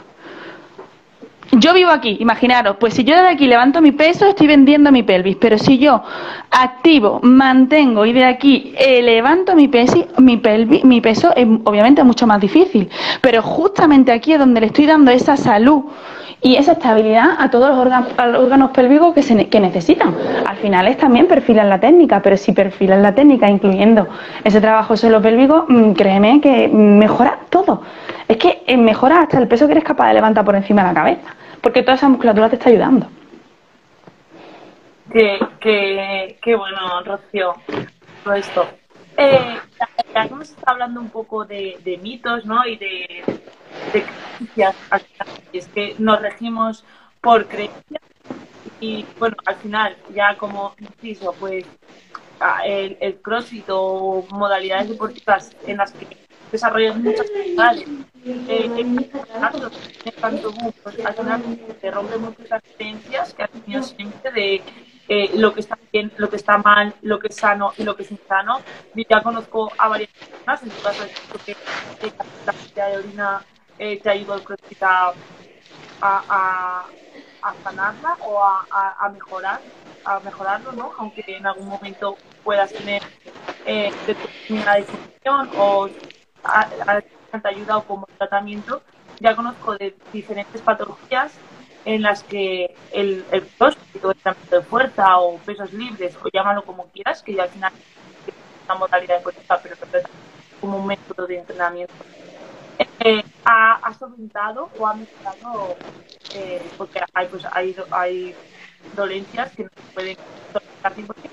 S3: Yo vivo aquí, imaginaros, pues si yo de aquí levanto mi peso, estoy vendiendo mi pelvis, pero si yo activo, mantengo y de aquí eh, levanto mi, pesi, mi, pelvis, mi peso, es obviamente mucho más difícil, pero justamente aquí es donde le estoy dando esa salud y esa estabilidad a todos los órganos, pélvicos que, se, que necesitan. Al final es también perfilar la técnica, pero si perfilas la técnica incluyendo ese trabajo solo pélvico, mm, créeme que mejora todo. Es que eh, mejora hasta el peso que eres capaz de levantar por encima de la cabeza porque toda esa musculatura te está ayudando.
S2: Qué, qué, bueno, Rocío, todo esto. Eh, ya, hablando un poco de, mitos, ¿no? Y de, de creencias, es que nos regimos por creencias y, bueno, al final, ya como inciso, pues el, el crossfit o modalidades deportivas en las que desarrollas muchas habilidades. Eh, en tanto pues, al final te rompe muchas creencias que has tenido siempre de eh, lo que está bien, lo que está mal, lo que es sano y lo que es insano. Yo ya conozco a varias personas, en tu caso, que la cantidad de orina eh, te ayuda a, a, a sanarla o a, a, mejorar, a mejorarlo, ¿no? Aunque en algún momento puedas tener eh, disfunción o te ayuda o como tratamiento. Ya conozco de diferentes patologías en las que el, el crossfit o el entrenamiento de fuerza o pesos libres o llámalo como quieras, que ya al final es una modalidad de fuerza, pero como un método de entrenamiento, eh, ha, ha solventado o ha mejorado, eh, porque hay, pues, hay, hay dolencias que no se pueden solventar 100%,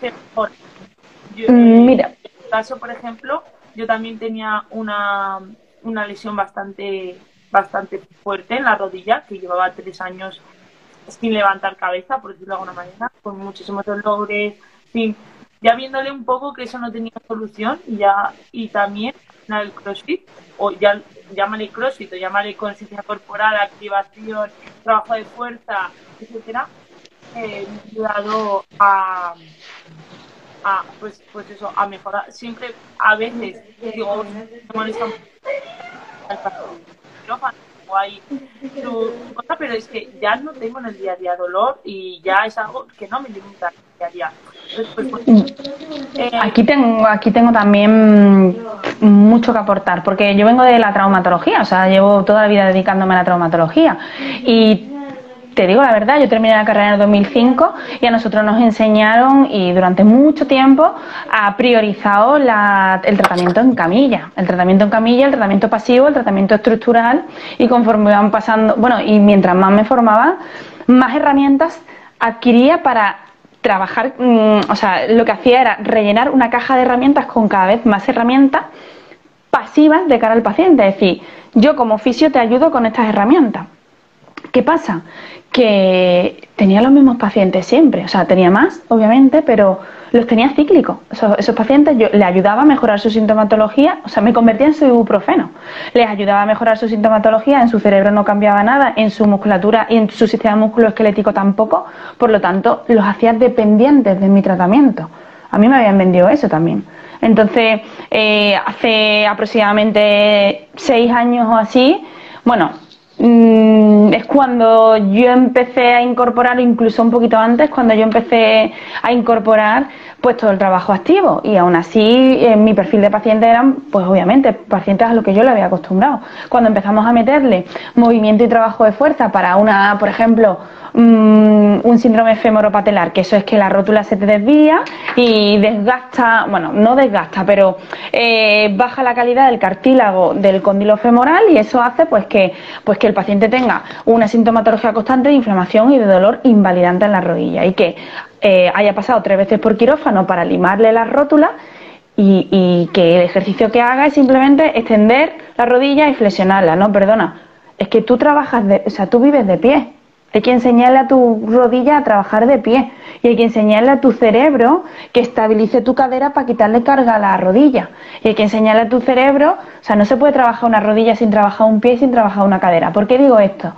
S2: pero mejor. Yo, mm, Mira. En mi caso, por ejemplo, yo también tenía una, una lesión bastante bastante fuerte en la rodilla, que llevaba tres años sin levantar cabeza, por decirlo de alguna manera, con muchísimos dolores, fin, ya viéndole un poco que eso no tenía solución ya y también el CrossFit o ya llámale CrossFit o llámale conciencia corporal, activación, trabajo de fuerza, etcétera, eh, me ha ayudado a, a pues pues eso a mejorar. Siempre a veces digo me molesta o hay cosa, pero es que ya no tengo en el día a día dolor y ya es algo que no me limita el día a día. Pues,
S3: eh, aquí tengo, aquí tengo también mucho que aportar, porque yo vengo de la traumatología, o sea, llevo toda la vida dedicándome a la traumatología y te digo la verdad, yo terminé la carrera en el 2005 y a nosotros nos enseñaron y durante mucho tiempo ha priorizado el tratamiento en camilla, el tratamiento en camilla, el tratamiento pasivo, el tratamiento estructural y conforme van pasando, bueno, y mientras más me formaba, más herramientas adquiría para trabajar, mm, o sea, lo que hacía era rellenar una caja de herramientas con cada vez más herramientas pasivas de cara al paciente, es decir, yo como oficio te ayudo con estas herramientas. ¿Qué pasa? Que tenía los mismos pacientes siempre, o sea, tenía más, obviamente, pero los tenía cíclicos. Esos, pacientes yo les ayudaba a mejorar su sintomatología, o sea, me convertía en su ibuprofeno. Les ayudaba a mejorar su sintomatología, en su cerebro no cambiaba nada, en su musculatura y en su sistema musculoesquelético tampoco, por lo tanto, los hacía dependientes de mi tratamiento. A mí me habían vendido eso también. Entonces, eh, hace aproximadamente seis años o así, bueno, es cuando yo empecé a incorporar, incluso un poquito antes, cuando yo empecé a incorporar pues todo el trabajo activo y aún así en mi perfil de pacientes eran pues obviamente pacientes a lo que yo le había acostumbrado. Cuando empezamos a meterle movimiento y trabajo de fuerza para una, por ejemplo, Mm, un síndrome femoropatelar, que eso es que la rótula se te desvía y desgasta, bueno, no desgasta, pero eh, baja la calidad del cartílago del cóndilo femoral y eso hace pues que, pues que el paciente tenga una sintomatología constante de inflamación y de dolor invalidante en la rodilla y que eh, haya pasado tres veces por quirófano para limarle la rótula y, y, que el ejercicio que haga es simplemente extender la rodilla y flexionarla, no, perdona, es que tú trabajas, de, o sea, tú vives de pie, hay que enseñarle a tu rodilla a trabajar de pie y hay que enseñarle a tu cerebro que estabilice tu cadera para quitarle carga a la rodilla. Y hay que enseñarle a tu cerebro, o sea, no se puede trabajar una rodilla sin trabajar un pie y sin trabajar una cadera. ¿Por qué digo esto?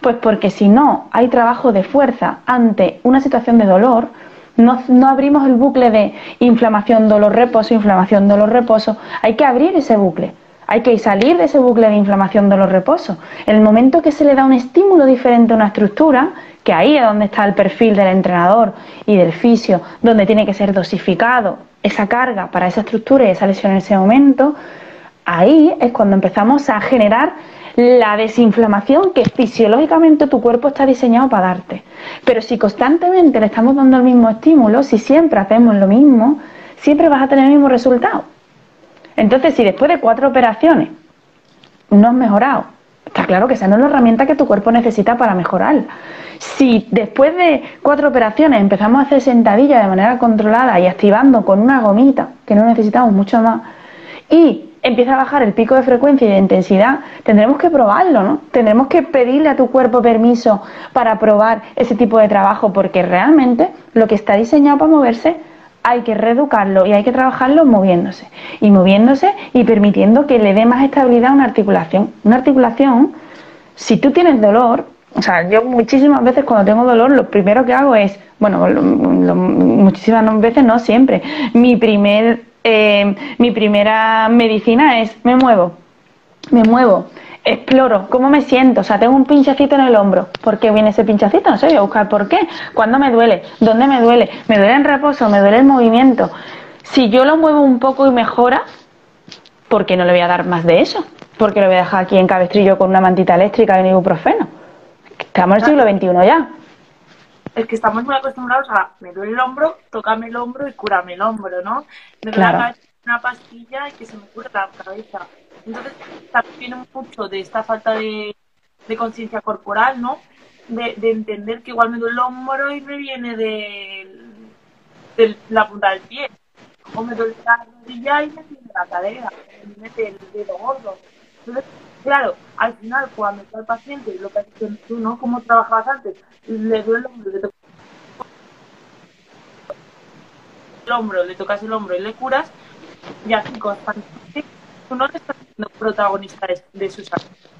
S3: Pues porque si no hay trabajo de fuerza ante una situación de dolor, no, no abrimos el bucle de inflamación, dolor, reposo, inflamación, dolor, reposo. Hay que abrir ese bucle. Hay que salir de ese bucle de inflamación de los reposos. En el momento que se le da un estímulo diferente a una estructura, que ahí es donde está el perfil del entrenador y del fisio, donde tiene que ser dosificado esa carga para esa estructura y esa lesión en ese momento, ahí es cuando empezamos a generar la desinflamación que fisiológicamente tu cuerpo está diseñado para darte. Pero si constantemente le estamos dando el mismo estímulo, si siempre hacemos lo mismo, siempre vas a tener el mismo resultado. Entonces, si después de cuatro operaciones no has mejorado, está claro que esa no es la herramienta que tu cuerpo necesita para mejorar. Si después de cuatro operaciones empezamos a hacer sentadillas de manera controlada y activando con una gomita, que no necesitamos mucho más, y empieza a bajar el pico de frecuencia y de intensidad, tendremos que probarlo, ¿no? Tendremos que pedirle a tu cuerpo permiso para probar ese tipo de trabajo, porque realmente lo que está diseñado para moverse hay que reeducarlo y hay que trabajarlo moviéndose. Y moviéndose y permitiendo que le dé más estabilidad a una articulación. Una articulación, si tú tienes dolor, o sea, yo muchísimas veces cuando tengo dolor, lo primero que hago es, bueno, muchísimas veces no siempre, mi primer, eh, mi primera medicina es me muevo, me muevo, exploro, ¿cómo me siento? O sea, tengo un pinchacito en el hombro. ¿Por qué viene ese pinchacito? No sé, voy a buscar por qué. ¿Cuándo me duele? ¿Dónde me duele? ¿Me duele en reposo? ¿Me duele el movimiento? Si yo lo muevo un poco y mejora, ¿por qué no le voy a dar más de eso? ¿Por qué lo voy a dejar aquí en cabestrillo con una mantita eléctrica y ibuprofeno? Estamos en el siglo XXI ya.
S2: Es que estamos muy acostumbrados a me duele el hombro, tócame el hombro y cúrame el hombro, ¿no? Me duele claro. una pastilla y que se me cura la cabeza. Entonces, también viene mucho de esta falta de, conciencia corporal, ¿no? De, entender que igual me duele el hombro y me viene de, la punta del pie. O me duele la rodilla y me viene la cadera, me mete el dedo gordo. Entonces, claro, al final, cuando está el paciente, lo que haces tú, ¿no? Como trabajabas antes, le duele el hombro, le tocas el hombro, le tocas el hombro y le curas, y así constantemente tú no le estás siendo protagonista de, sus actos.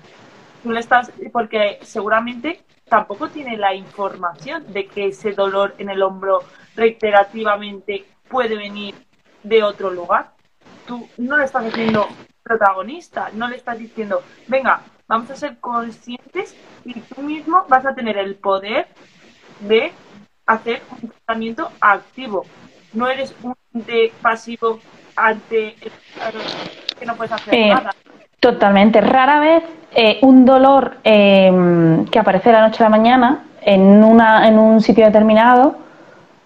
S2: Tú le estás, porque seguramente tampoco tiene la información de que ese dolor en el hombro reiterativamente puede venir de otro lugar. Tú no le estás haciendo protagonista, no le estás diciendo, venga, vamos a ser conscientes y tú mismo vas a tener el poder de hacer un tratamiento activo. No eres un de pasivo ante el que no puedes hacer eh, nada.
S3: Totalmente. Rara vez eh, un dolor eh, que aparece de la noche a la mañana en, una, en un sitio determinado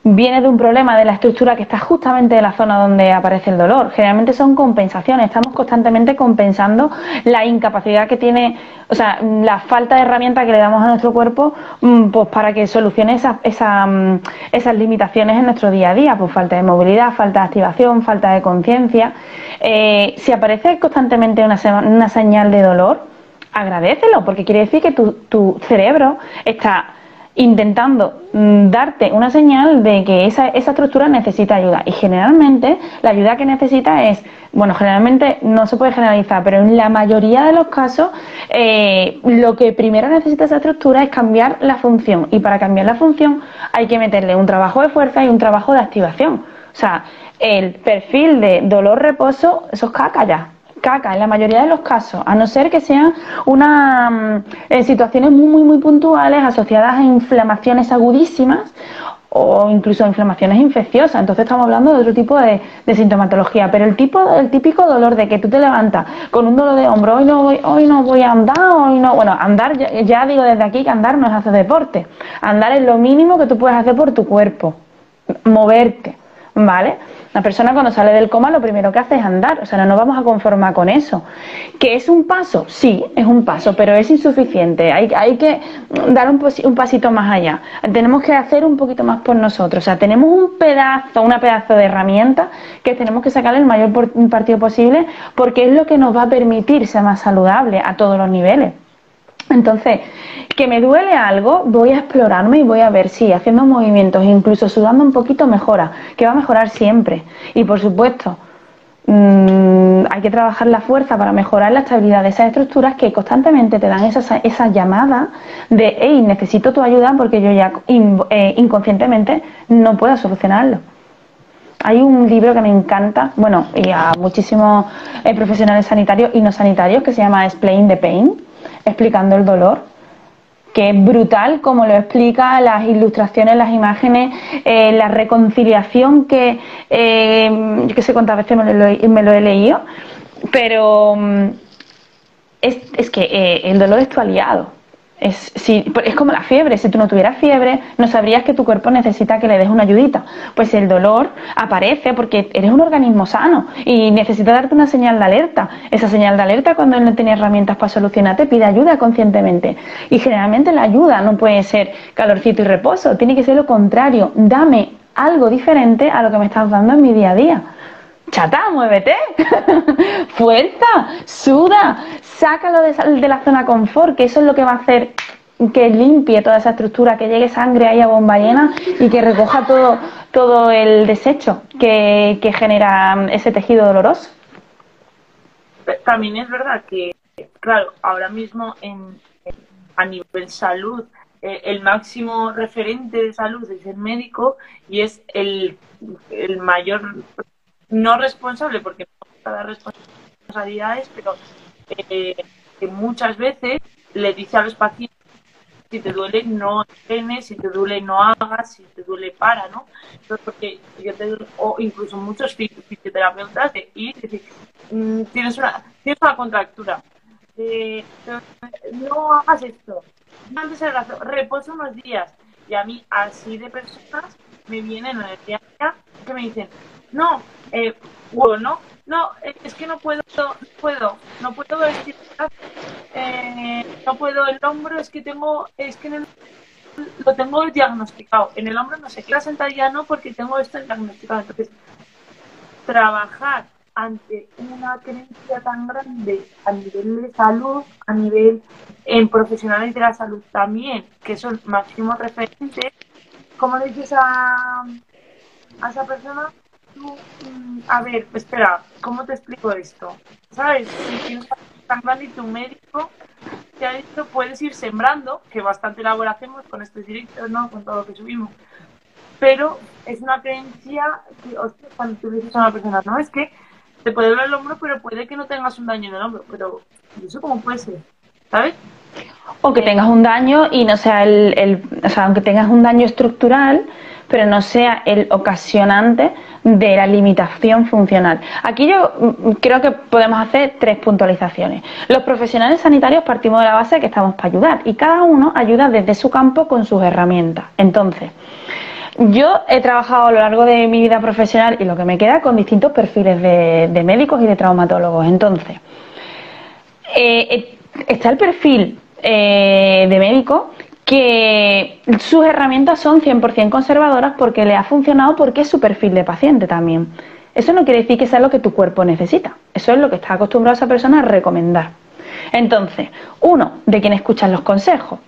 S3: viene de un problema de la estructura que está justamente en la zona donde aparece el dolor. Generalmente son compensaciones, estamos constantemente compensando la incapacidad que tiene, o sea, la falta de herramienta que le damos a nuestro cuerpo mm, pues para que solucione esa, mm, esas limitaciones en nuestro día a día, pues falta de movilidad, falta de activación, falta de conciencia. Eh, si aparece constantemente una, señal de dolor, agradecelo, porque quiere decir que tu cerebro está intentando mm, darte una señal de que esa, estructura necesita ayuda. Y generalmente la ayuda que necesita es, bueno, generalmente no se puede generalizar, pero en la mayoría de los casos eh, lo que primero necesita esa estructura es cambiar la función. Y para cambiar la función hay que meterle un trabajo de fuerza y un trabajo de activación. O sea, el perfil de dolor-reposo, eso es caca ya caca en la mayoría de los casos, a no ser que sean una mm, eh, situaciones muy, muy, muy puntuales asociadas a inflamaciones agudísimas o incluso inflamaciones infecciosas. Entonces estamos hablando de otro tipo de, sintomatología. Pero el tipo, el típico dolor de que tú te levantas con un dolor de hombro, hoy no voy, hoy no voy a andar, hoy no. Bueno, andar, ya, ya digo desde aquí que andar no es hacer deporte. Andar es lo mínimo que tú puedes hacer por tu cuerpo. Moverte. ¿Vale? La persona cuando sale del coma lo primero que hace es andar, o sea, no nos vamos a conformar con eso. ¿Que es un paso? Sí, es un paso, pero es insuficiente. Hay, hay que dar un, pasito más allá. Tenemos que hacer un poquito más por nosotros. O sea, tenemos un pedazo, una pedazo de herramienta que tenemos que sacarle el mayor partido posible porque es lo que nos va a permitir ser más saludable a todos los niveles. Entonces, que me duele algo, voy a explorarme y voy a ver si haciendo movimientos, incluso sudando un poquito, mejora, que va a mejorar siempre. Y por supuesto, mm, hay que trabajar la fuerza para mejorar la estabilidad de esas estructuras que constantemente te dan esa, esa llamada de, hey, necesito tu ayuda porque yo ya eh, inconscientemente no puedo solucionarlo. Hay un libro que me encanta, bueno, y a muchísimos eh, profesionales sanitarios y no sanitarios, que se llama Explain the Pain explicando el dolor, que es brutal como lo explica las ilustraciones, las imágenes, eh, la reconciliación que, eh, yo que sé cuántas veces me lo, he leído, pero mm, es, es que eh, el dolor es tu aliado. Es, si, es como la fiebre, si tú no tuvieras fiebre, no sabrías que tu cuerpo necesita que le des una ayudita. Pues el dolor aparece porque eres un organismo sano y necesita darte una señal de alerta. Esa señal de alerta, cuando él no tiene herramientas para solucionar, te pide ayuda conscientemente. Y generalmente la ayuda no puede ser calorcito y reposo, tiene que ser lo contrario. Dame algo diferente a lo que me estás dando en mi día a día chata, muévete, fuerza, suda, sácalo de, la zona confort, que eso es lo que va a hacer que limpie toda esa estructura, que llegue sangre ahí a bomba llena y que recoja todo, todo el desecho que, genera ese tejido doloroso.
S2: También es verdad que, claro, ahora mismo en, a nivel salud, eh, el máximo referente de salud es el médico y es el, el mayor, no responsable, porque no responsabilidades, pero eh, que muchas veces le dice a los pacientes si te duele no entrenes, si te duele no hagas, si te duele para, ¿no? Entonces, porque yo te, o incluso muchos fisioterapeutas de ir decir, mm, tienes una, tienes una contractura, eh, no hagas esto, antes el brazo, reposa unos días. Y a mí, así de personas, me vienen en el día que me dicen, no, eh, bueno, no, es que no puedo, no puedo, no puedo vestir, eh, no puedo el hombro, es que tengo, es que lo tengo diagnosticado. En el hombro no sé la sentadilla no, porque tengo esto diagnosticado. Entonces, trabajar ante una creencia tan grande a nivel de salud, a nivel en profesionales de la salud también, que son máximos referentes, como le dices a, a esa persona, Mm, a ver, espera, ¿cómo te explico esto? ¿Sabes? Si tienes tan grande y tu médico te ha dicho puedes ir sembrando, que bastante labor hacemos con estos directos, ¿no? Con todo lo que subimos. Pero es una creencia que, hostia, cuando tú dices a una persona, no, es que te puede doler el hombro, pero puede que no tengas un daño en el hombro. Pero, ¿eso cómo puede ser? ¿Sabes?
S3: O que tengas un daño y no sea el, el, o sea, aunque tengas un daño estructural, pero no sea el ocasionante de la limitación funcional. Aquí yo mm, creo que podemos hacer tres puntualizaciones. Los profesionales sanitarios partimos de la base de que estamos para ayudar y cada uno ayuda desde su campo con sus herramientas. Entonces, yo he trabajado a lo largo de mi vida profesional y lo que me queda con distintos perfiles de, médicos y de traumatólogos. Entonces, eh, eh, está el perfil eh, de médico que sus herramientas son 100% conservadoras porque le ha funcionado porque es su perfil de paciente también. Eso no quiere decir que sea lo que tu cuerpo necesita. Eso es lo que está acostumbrado esa persona a recomendar. Entonces, uno, de quien escuchan los consejos.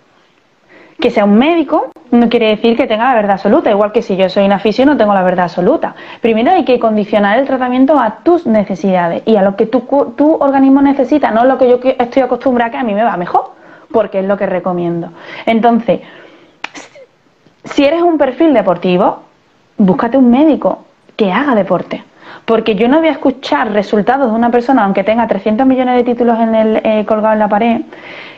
S3: Que sea un médico no quiere decir que tenga la verdad absoluta, igual que si yo soy una fisio no tengo la verdad absoluta. Primero hay que condicionar el tratamiento a tus necesidades y a lo que tu, tu organismo necesita, no lo que yo estoy acostumbrada que a mí me va mejor porque es lo que recomiendo. Entonces, si eres un perfil deportivo, búscate un médico que haga deporte. Porque yo no voy a escuchar resultados de una persona, aunque tenga 300 millones de títulos en el, eh, colgado en la pared,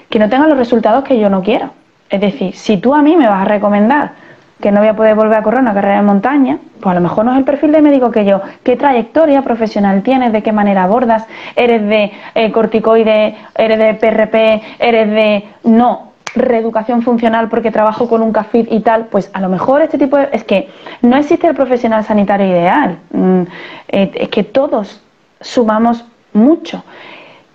S3: que no tenga los resultados que yo no quiero. Es decir, si tú a mí me vas a recomendar que no voy a poder volver a correr una carrera de montaña, pues a lo mejor no es el perfil de médico que yo. ¿Qué trayectoria profesional tienes? ¿De qué manera abordas? ¿Eres de eh, corticoide? ¿Eres de PRP? ¿Eres de... No, reeducación funcional porque trabajo con un CAFID y tal, pues a lo mejor este tipo de... Es que no existe el profesional sanitario ideal. Mm, eh, es que todos sumamos mucho.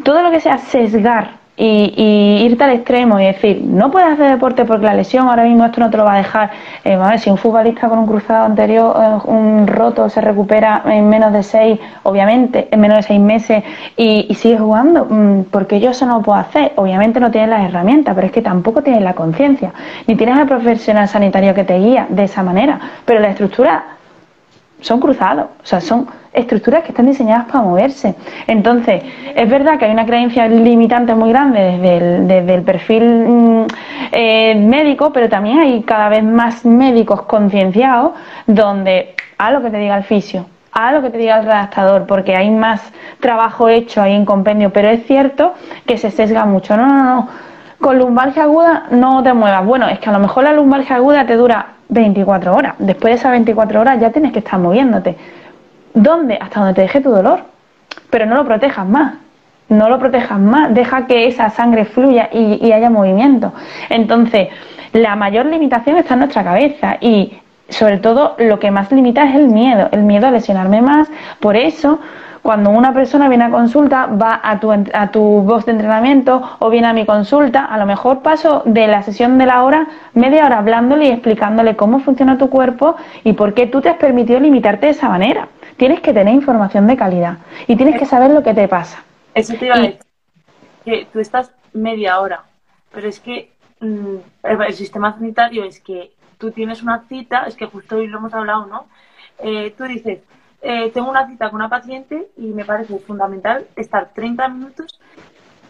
S3: Todo lo que sea sesgar y, irte al extremo y decir, no puedes hacer deporte porque la lesión ahora mismo esto no te lo va a dejar. Eh, si un futbolista con un cruzado anterior, eh, un roto, se recupera en menos de seis, obviamente, en menos de seis meses y, sigue jugando, mm, porque yo eso no lo puedo hacer. Obviamente no tienes las herramientas, pero es que tampoco tienes la conciencia, ni tienes al profesional sanitario que te guía de esa manera. Pero la estructura son cruzados, o sea, son estructuras que están diseñadas para moverse. Entonces, es verdad que hay una creencia limitante muy grande desde el, perfil mm, eh, médico, pero también hay cada vez más médicos concienciados donde a lo que te diga el fisio, a lo que te diga el redactador, porque hay más trabajo hecho ahí en compendio, pero es cierto que se sesga mucho. No, no, no. Con lumbalgia aguda no te muevas. Bueno, es que a lo mejor la lumbalgia aguda te dura 24 horas. Después de esas 24 horas ya tienes que estar moviéndote. ¿Dónde? Hasta donde te deje tu dolor. Pero no lo protejas más. No lo protejas más. Deja que esa sangre fluya y, haya movimiento. Entonces, la mayor limitación está en nuestra cabeza y sobre todo lo que más limita es el miedo, el miedo a lesionarme más. Por eso, cuando una persona viene a consulta, va a tu, a tu voz de entrenamiento o viene a mi consulta, a lo mejor paso de la sesión de la hora media hora hablándole y explicándole cómo funciona tu cuerpo y por qué tú te has permitido limitarte de esa manera tienes que tener información de calidad y tienes que saber lo que te pasa.
S2: Eso te iba a decir, que tú estás media hora, pero es que mm, el sistema sanitario es que tú tienes una cita, es que justo hoy lo hemos hablado, ¿no? Eh, tú dices, eh, tengo una cita con una paciente y me parece fundamental estar 30 minutos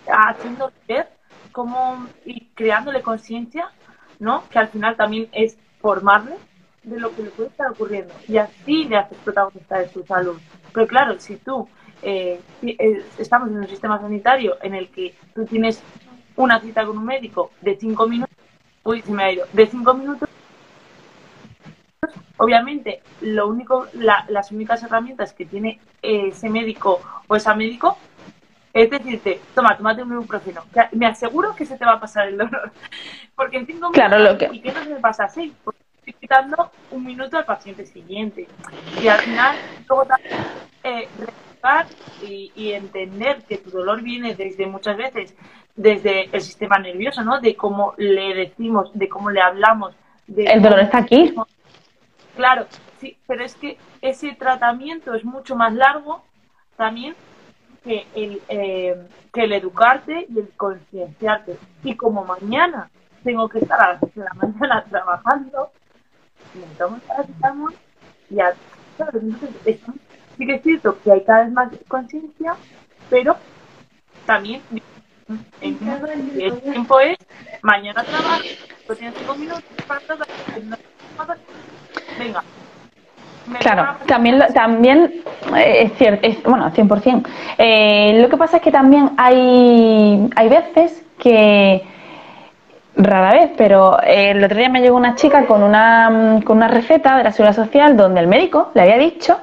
S2: haciendo ver cómo y creándole conciencia, ¿no? Que al final también es formarle de lo que le puede estar ocurriendo y así le haces protagonista de su salud. Pero claro, si tú eh, eh, estamos en un sistema sanitario en el que tú tienes una cita con un médico de cinco minutos, uy, se me ha ido, de cinco minutos, obviamente lo único, las únicas herramientas que tiene ese médico o esa médico es decirte, toma, tómate un ibuprofeno. Me aseguro que se te va a pasar el dolor. Porque en cinco
S3: claro, minutos, lo que...
S2: ¿y qué no se me pasa así? Porque estoy quitando un minuto al paciente siguiente. Y al final, luego también, eh, y, y, entender que tu dolor viene desde muchas veces desde el sistema nervioso, ¿no? De cómo le decimos, de cómo le hablamos. De
S3: el dolor está aquí.
S2: Claro, sí, pero es que ese tratamiento es mucho más largo también que el, eh, que el educarte y el concienciarte. Y como mañana tengo que estar a las 6 de la mañana trabajando, necesitamos necesitamos ya, Entonces, sí que es cierto que hay cada vez más conciencia, pero también el tiempo es mañana trabajo, tienes 5 minutos para venga,
S3: Claro, también, también eh, es cierto, es, bueno, 100%. Eh, lo que pasa es que también hay, hay veces que, rara vez, pero eh, el otro día me llegó una chica con una, con una receta de la Seguridad Social donde el médico le había dicho,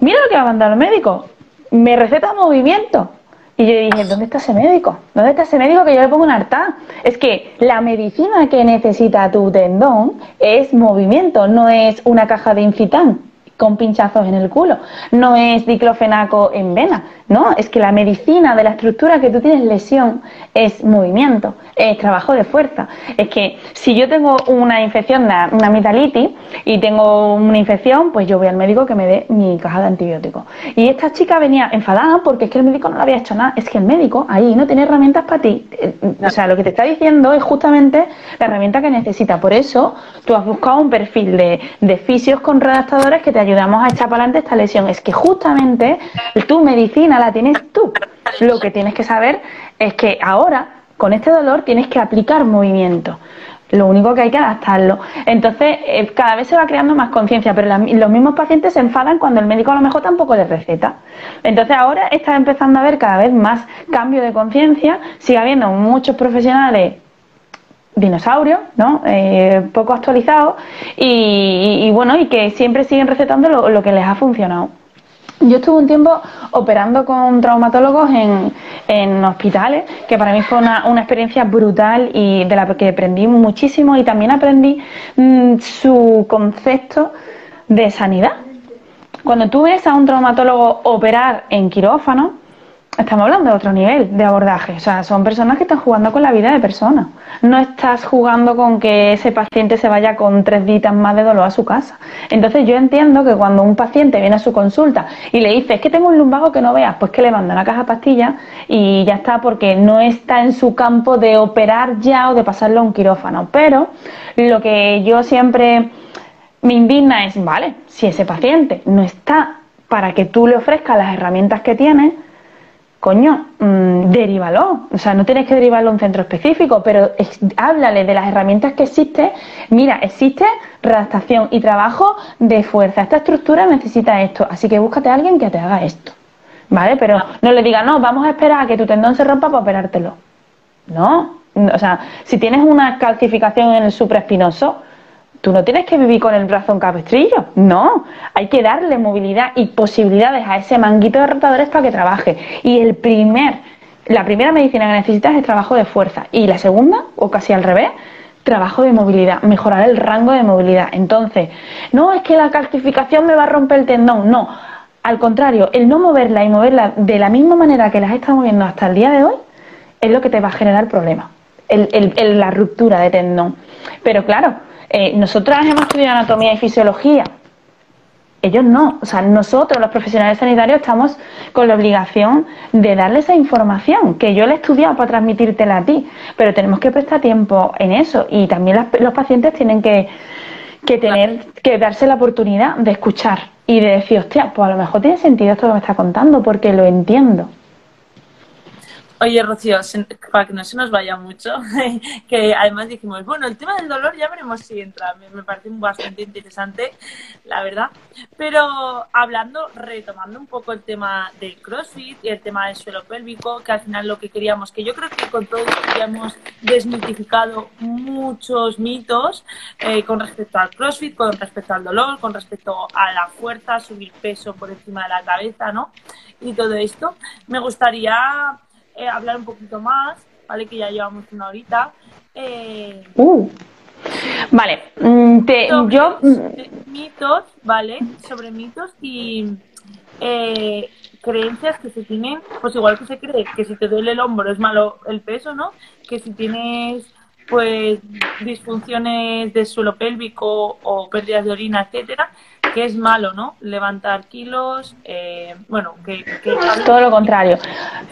S3: mira lo que ha mandado el médico, me receta movimiento. Y yo dije, ¿dónde está ese médico? ¿Dónde está ese médico que yo le pongo un harta? Es que la medicina que necesita tu tendón es movimiento, no es una caja de incitán con pinchazos en el culo, no es diclofenaco en vena, no, es que la medicina de la estructura que tú tienes lesión es movimiento, es trabajo de fuerza. Es que si yo tengo una infección, una, una mitalitis y tengo una infección, pues yo voy al médico que me dé mi caja de antibióticos. Y esta chica venía enfadada porque es que el médico no le había hecho nada, es que el médico ahí no tiene herramientas para ti. Eh, o sea, lo que te está diciendo es justamente la herramienta que necesita. Por eso tú has buscado un perfil de, de fisios con redactadores que te ayudamos a echar para adelante esta lesión. Es que justamente tu medicina la tienes tú. Lo que tienes que saber es que ahora, con este dolor, tienes que aplicar movimiento. Lo único que hay que adaptarlo. Entonces, eh, cada vez se va creando más conciencia, pero los mismos pacientes se enfadan cuando el médico a lo mejor tampoco les receta. Entonces, ahora está empezando a haber cada vez más cambio de conciencia. Sigue habiendo muchos profesionales dinosaurios, ¿no? Eh, poco actualizados y, bueno, y que siempre siguen recetando lo, que les ha funcionado. Yo estuve un tiempo operando con traumatólogos en, en hospitales, que para mí fue una, experiencia brutal y de la que aprendí muchísimo y también aprendí mm, su concepto de sanidad. Cuando tú ves a un traumatólogo operar en quirófano, Estamos hablando de otro nivel de abordaje, o sea, son personas que están jugando con la vida de personas. No estás jugando con que ese paciente se vaya con tres ditas más de dolor a su casa. Entonces yo entiendo que cuando un paciente viene a su consulta y le dice, es que tengo un lumbago que no veas, pues que le manda una caja de pastillas y ya está, porque no está en su campo de operar ya o de pasarlo a un quirófano. Pero lo que yo siempre me indigna es, vale, si ese paciente no está para que tú le ofrezcas las herramientas que tiene, coño, mmm, derívalo. O sea, no tienes que derivarlo a un centro específico, pero háblale de las herramientas que existen. Mira, existe redactación y trabajo de fuerza. Esta estructura necesita esto, así que búscate a alguien que te haga esto. ¿Vale? Pero no le digas, no, vamos a esperar a que tu tendón se rompa para operártelo. No. O sea, si tienes una calcificación en el supraespinoso, Tú no tienes que vivir con el brazo en cabestrillo, no. Hay que darle movilidad y posibilidades a ese manguito de rotadores para que trabaje. Y el primer, la primera medicina que necesitas es trabajo de fuerza. Y la segunda, o casi al revés, trabajo de movilidad, mejorar el rango de movilidad. Entonces, no es que la calcificación me va a romper el tendón, no. Al contrario, el no moverla y moverla de la misma manera que las estado moviendo hasta el día de hoy es lo que te va a generar problemas. la ruptura de tendón. Pero claro, eh, nosotras hemos estudiado anatomía y fisiología. Ellos no, o sea, nosotros los profesionales sanitarios estamos con la obligación de darle esa información que yo le he estudiado para transmitírtela a ti, pero tenemos que prestar tiempo en eso. Y también los pacientes tienen que, que tener, que darse la oportunidad de escuchar y de decir, hostia, pues a lo mejor tiene sentido esto que me está contando porque lo entiendo.
S2: Oye, Rocío, para que no se nos vaya mucho, que además dijimos, bueno, el tema del dolor ya veremos si entra, me, parece bastante interesante, la verdad. Pero hablando, retomando un poco el tema del CrossFit y el tema del suelo pélvico, que al final lo que queríamos, que yo creo que con todo esto ya hemos desmitificado muchos mitos eh, con respecto al CrossFit, con respecto al dolor, con respecto a la fuerza, subir peso por encima de la cabeza, ¿no? Y todo esto. Me gustaría eh, hablar un poquito más, ¿vale? Que ya llevamos una horita.
S3: Eh, uh. Vale, mm, yo...
S2: Mitos, ¿vale? Sobre mitos y eh, creencias que se tienen, pues igual que se cree que si te duele el hombro es malo el peso, ¿no? Que si tienes pues disfunciones de suelo pélvico o pérdidas de orina, etcétera, que es malo, ¿no? Levantar kilos, eh, bueno, que,
S3: Todo lo contrario.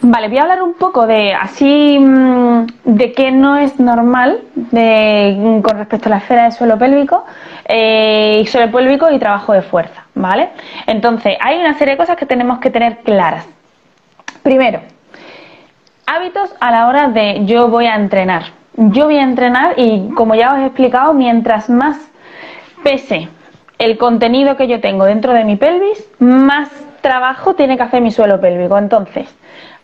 S3: Vale, voy a hablar un poco de así, mm, de qué no es normal de, con respecto a la esfera de suelo pélvico, eh, suelo pélvico y trabajo de fuerza, ¿vale? Entonces, hay una serie de cosas que tenemos que tener claras. Primero, hábitos a la hora de yo voy a entrenar. Yo voy a entrenar y como ya os he explicado, mientras más pese el contenido que yo tengo dentro de mi pelvis, más trabajo tiene que hacer mi suelo pélvico. Entonces,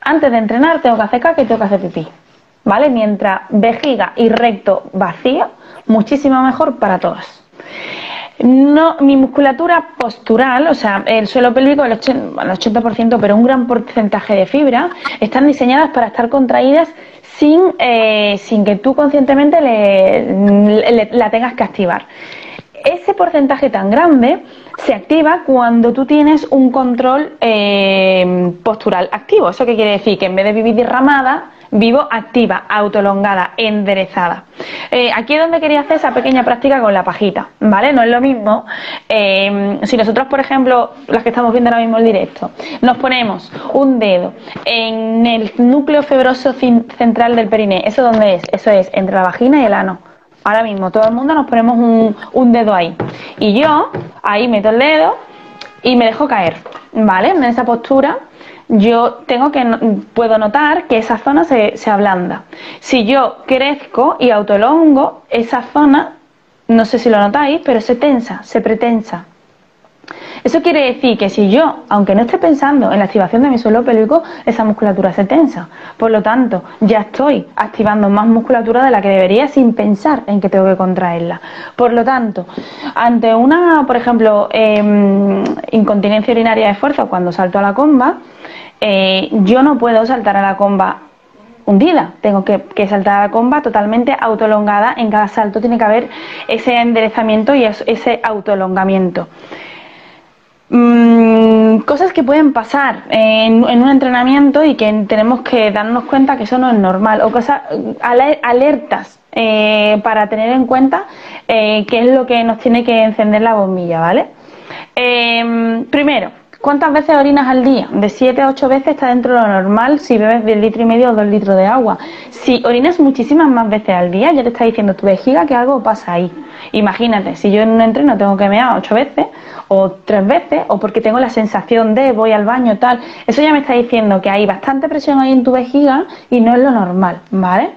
S3: antes de entrenar tengo que hacer caca y tengo que hacer pipí. ¿Vale? Mientras vejiga y recto vacío, muchísimo mejor para todas. No, mi musculatura postural, o sea, el suelo pélvico, el 80%, pero un gran porcentaje de fibra, están diseñadas para estar contraídas sin, eh, que tú conscientemente la tengas que activar ese porcentaje tan grande se activa cuando tú tienes un control eh, postural activo. ¿Eso qué quiere decir? Que en vez de vivir derramada, vivo activa, autolongada, enderezada. Eh, aquí es donde quería hacer esa pequeña práctica con la pajita, ¿vale? No es lo mismo eh, si nosotros, por ejemplo, las que estamos viendo ahora mismo el directo, nos ponemos un dedo en el núcleo fibroso central del periné, ¿eso dónde es? Eso es entre la vagina y el ano ahora mismo todo el mundo nos ponemos un, dedo ahí. Y yo ahí meto el dedo y me dejo caer, ¿vale? En esa postura yo tengo que puedo notar que esa zona se, se ablanda. Si yo crezco y autolongo, esa zona, no sé si lo notáis, pero se tensa, se pretensa. Eso quiere decir que si yo, aunque no esté pensando en la activación de mi suelo pélvico, esa musculatura se tensa. Por lo tanto, ya estoy activando más musculatura de la que debería sin pensar en que tengo que contraerla. Por lo tanto, ante una, por ejemplo, em, incontinencia urinaria de fuerza cuando salto a la comba, eh, yo no puedo saltar a la comba hundida, tengo que, que, saltar a la comba totalmente autolongada, en cada salto tiene que haber ese enderezamiento y ese autolongamiento. Mm, cosas que pueden pasar en, un entrenamiento y que tenemos que darnos cuenta que eso no es normal o cosas alertas eh, para tener en cuenta eh, qué es lo que nos tiene que encender la bombilla, ¿vale? Em, primero, ¿Cuántas veces orinas al día? De 7 a 8 veces está dentro de lo normal si bebes de litro y medio o 2 litros de agua. Si orinas muchísimas más veces al día, ya te está diciendo tu vejiga que algo pasa ahí. Imagínate, si yo en un entreno tengo que mear 8 veces o 3 veces o porque tengo la sensación de voy al baño tal, eso ya me está diciendo que hay bastante presión ahí en tu vejiga y no es lo normal, ¿vale?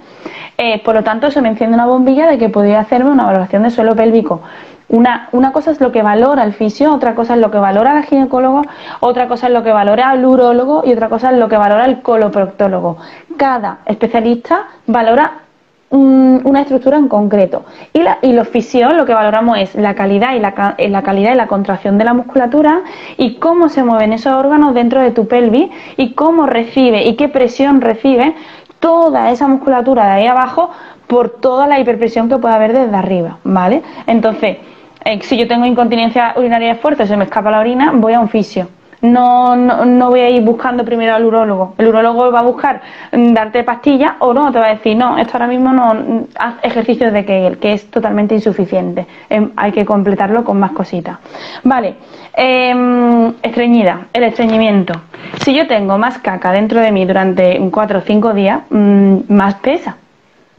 S3: Eh, por lo tanto, eso me enciende una bombilla de que podría hacerme una valoración de suelo pélvico. Una, una cosa es lo que valora el fisio, otra cosa es lo que valora el ginecólogo, otra cosa es lo que valora el urólogo y otra cosa es lo que valora el coloproctólogo. Cada especialista valora una estructura en concreto. Y, la, y los fisios lo que valoramos es la calidad y la, eh, la, calidad y la contracción de la musculatura y cómo se mueven esos órganos dentro de tu pelvis y cómo recibe y qué presión recibe toda esa musculatura de ahí abajo por toda la hiperpresión que puede haber desde arriba, ¿vale? Entonces, eh, si yo tengo incontinencia urinaria fuerte, se me escapa la orina, voy a un fisio. No, no, voy a ir buscando primero al urólogo. El urólogo va a buscar mm, darte pastillas o no, te va a decir, no, esto ahora mismo no, mm, haz ejercicios de Kegel, que es totalmente insuficiente. Em, hay que completarlo con más cositas. Vale, em, estreñida, el estreñimiento. Si yo tengo más caca dentro de mí durante 4 o 5 días, mm, más pesa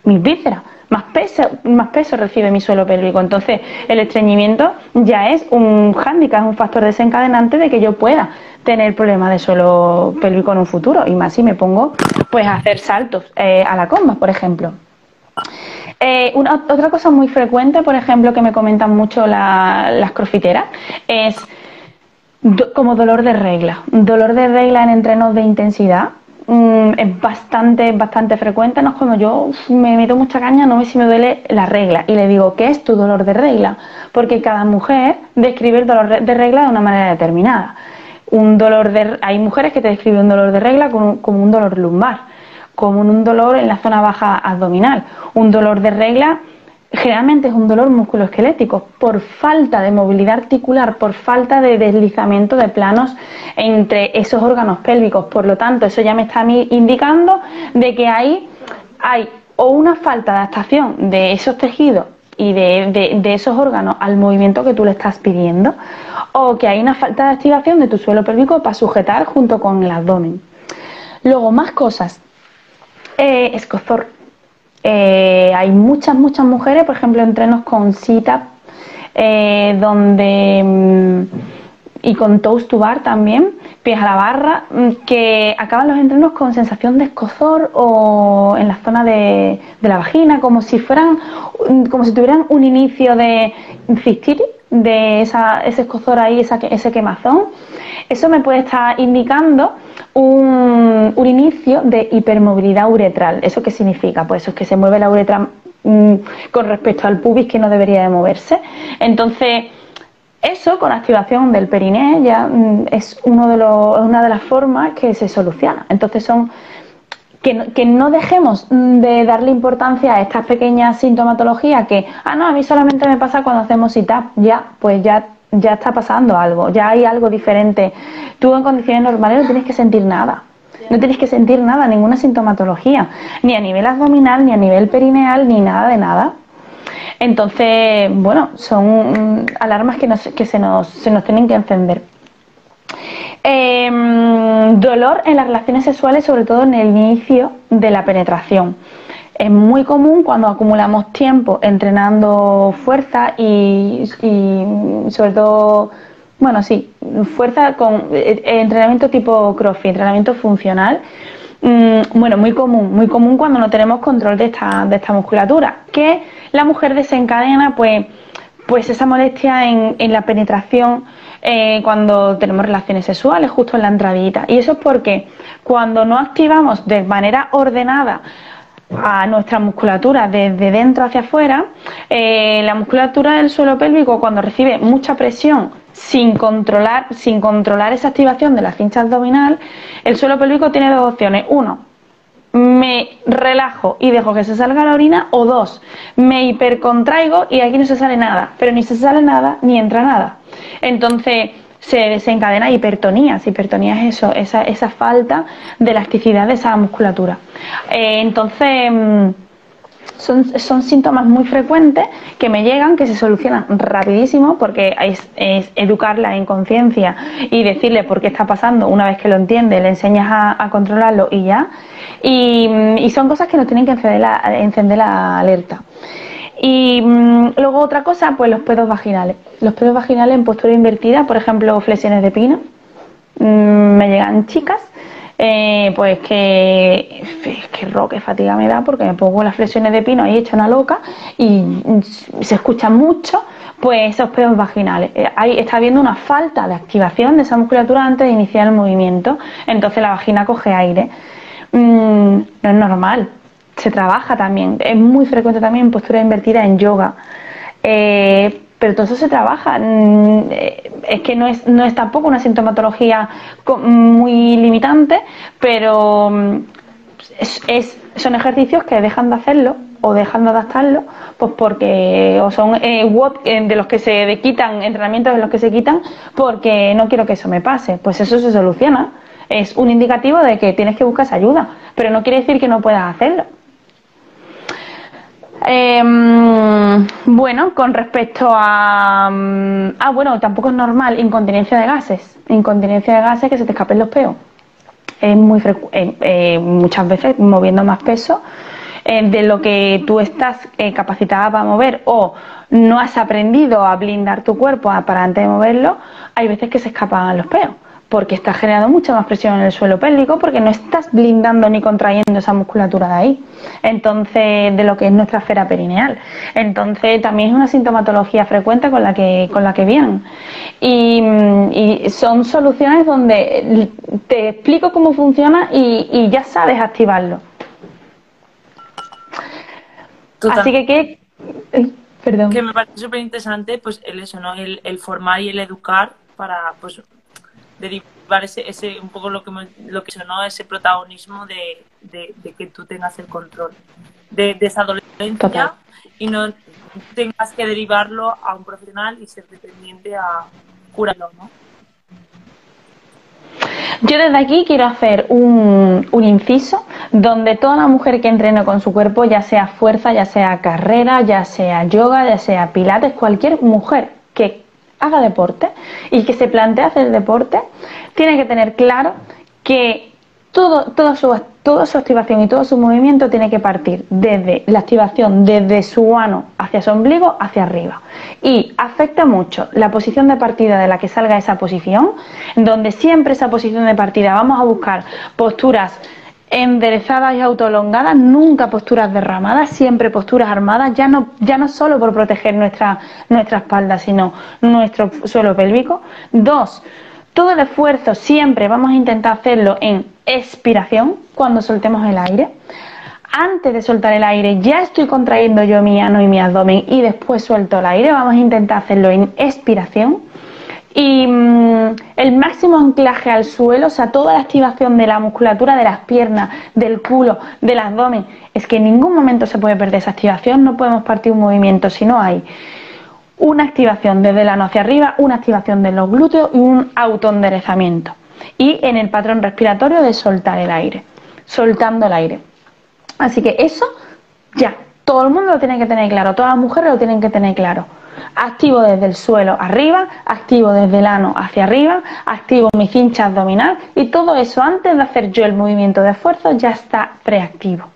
S3: mis vísceras más peso, más peso recibe mi suelo pélvico. Entonces, el estreñimiento ya es un hándicap, es un factor desencadenante de que yo pueda tener problemas de suelo pélvico en un futuro. Y más si me pongo pues a hacer saltos eh, a la comba, por ejemplo. Eh, otra cosa muy frecuente, por ejemplo, que me comentan mucho las crofiteras, es como dolor de regla. Dolor de regla en entrenos de intensidad Mm, es bastante, bastante frecuente. No es cuando yo me meto mucha caña, no sé si me duele la regla. Y le digo, ¿qué es tu dolor de regla? Porque cada mujer describe el dolor de regla de una manera determinada. Un dolor de, hay mujeres que te describen un dolor de regla como, como un dolor lumbar, como un dolor en la zona baja abdominal. Un dolor de regla generalmente es un dolor musculoesquelético por falta de movilidad articular, por falta de deslizamiento de planos entre esos órganos pélvicos. Por lo tanto, eso ya me está indicando de que hay, hay o una falta de adaptación de esos tejidos y de, de, esos órganos al movimiento que tú le estás pidiendo, o que hay una falta de activación de tu suelo pélvico para sujetar junto con el abdomen. Luego, más cosas. Eh, escozor eh, hay muchas, muchas mujeres, por ejemplo, entrenos con cita, eh, donde mm, y con toast to bar también, pies a la barra, mm, que acaban los entrenos con sensación de escozor o en la zona de, la vagina, como si fueran, mm, como si tuvieran un inicio de cistitis, de esa, ese escozor ahí, ese quemazón. Eso me puede estar indicando un, inicio de hipermovilidad uretral. ¿Eso qué significa? Pues eso es que se mueve la uretra mm, con respecto al pubis que no debería de moverse. Entonces, eso con activación del periné ya mm, es uno de los, una de las formas que se soluciona. Entonces son que que no, dejemos de darle importancia a estas pequeñas sintomatologías que, ah, no, a mí solamente me pasa cuando hacemos sit-up, ya, pues ya ya está pasando algo, ya hay algo diferente. Tú en condiciones normales no tienes que sentir nada. No tienes que sentir nada, ninguna sintomatología, ni a nivel abdominal, ni a nivel perineal, ni nada de nada. Entonces, bueno, son alarmas que, que se, nos, se nos tienen que encender. Em, dolor en las relaciones sexuales, sobre todo en el inicio de la penetración. Es muy común cuando acumulamos tiempo entrenando fuerza y, sobre todo, bueno, sí, fuerza con eh, entrenamiento tipo CrossFit, entrenamiento funcional. Mm, bueno, muy común, muy común cuando no tenemos control de esta, de esta musculatura, que la mujer desencadena pues, pues esa molestia en, en la penetración eh, cuando tenemos relaciones sexuales, justo en la entradita. Y eso es porque cuando no activamos de manera ordenada a nuestra musculatura desde dentro hacia afuera, eh, la musculatura del suelo pélvico cuando recibe mucha presión sin controlar, sin controlar esa activación de la cincha abdominal, el suelo pélvico tiene dos opciones. Uno, me relajo y dejo que se salga la orina o dos, me hipercontraigo y aquí no se sale nada, pero ni se sale nada ni entra nada. Entonces, se desencadena hipertonía. Hipertonía es eso, esa, esa falta de elasticidad de esa musculatura. Eh, entonces, mm, son, son, síntomas muy frecuentes que me llegan, que se solucionan rapidísimo, porque es, es educar la inconsciencia y decirle por qué está pasando. Una vez que lo entiende, le enseñas a, controlarlo y ya. Y, mm, y, son cosas que nos tienen que encender la, encender la alerta. Y mm, luego otra cosa, pues los pedos vaginales. Los pedos vaginales en postura invertida, por ejemplo, flexiones de pino. Mm, me llegan chicas, eh, pues que, que roque fatiga me da porque me pongo las flexiones de pino ahí hecha una loca y mm, se escuchan mucho, pues esos pedos vaginales. Eh, ahí está habiendo una falta de activación de esa musculatura antes de iniciar el movimiento, entonces la vagina coge aire. no es normal, se trabaja también. Es muy frecuente también en postura invertida en yoga. Eh, pero todo eso se trabaja. Mm, eh, es que no es, no es tampoco una sintomatología muy limitante, pero mm, es, son ejercicios que dejan de hacerlo o dejan de adaptarlo, pues porque o son eh, eh, de los que se quitan, entrenamientos de los que se quitan, porque no quiero que eso me pase. Pues eso se soluciona. Es un indicativo de que tienes que buscar esa ayuda, pero no quiere decir que no puedas hacerlo. Em, bueno, con respecto a... Mm, ah, bueno, tampoco es normal incontinencia de gases. Incontinencia de gases que se te escapen los peos. Es muy eh, eh, muchas veces moviendo más peso eh, de lo que tú estás capacitada para mover o no has aprendido a blindar tu cuerpo para antes de moverlo, hay veces que se escapan los peos porque estás generando mucha más presión en el suelo pélvico, porque no estás blindando ni contrayendo esa musculatura de ahí, entonces de lo que es nuestra esfera perineal. Entonces también es una sintomatología frecuente con la que, con la que vienen. Y, son soluciones donde te explico cómo funciona y, ya sabes activarlo.
S2: Así que, ¿qué? Perdón. Que me parece súper interesante pues el eso, ¿no? El, el formar y el educar para pues derivar ese, ese un poco lo que lo que sonó ese protagonismo de, de, que tú tengas el control de, esa adolescencia y no tengas que derivarlo a un profesional y ser dependiente a curarlo, ¿no?
S3: Yo desde aquí quiero hacer un, un, inciso donde toda la mujer que entrene con su cuerpo, ya sea fuerza, ya sea carrera, ya sea yoga, ya sea pilates, cualquier mujer haga deporte y que se plantee hacer deporte, tiene que tener claro que todo, toda, su, toda su activación y todo su movimiento tiene que partir desde la activación desde su ano hacia su ombligo hacia arriba. Y afecta mucho la posición de partida de la que salga esa posición, donde siempre esa posición de partida vamos a buscar posturas enderezadas y autolongadas, nunca posturas derramadas, siempre posturas armadas, ya no, ya no solo por proteger nuestra, nuestra espalda, sino nuestro suelo pélvico. Dos, todo el esfuerzo siempre vamos a intentar hacerlo en expiración, cuando soltemos el aire. Antes de soltar el aire ya estoy contrayendo yo mi ano y mi abdomen y después suelto el aire, vamos a intentar hacerlo en expiración y mm, el máximo anclaje al suelo, o sea, toda la activación de la musculatura de las piernas, del culo, del abdomen, es que en ningún momento se puede perder esa activación, no podemos partir un movimiento si no hay una activación desde el ano hacia arriba, una activación de los glúteos y un autoenderezamiento. Y en el patrón respiratorio de soltar el aire, soltando el aire. Así que eso ya, todo el mundo lo tiene que tener claro, todas las mujeres lo tienen que tener claro activo desde el suelo arriba, activo desde el ano hacia arriba, activo mi cincha abdominal y todo eso antes de hacer yo el movimiento de esfuerzo ya está preactivo.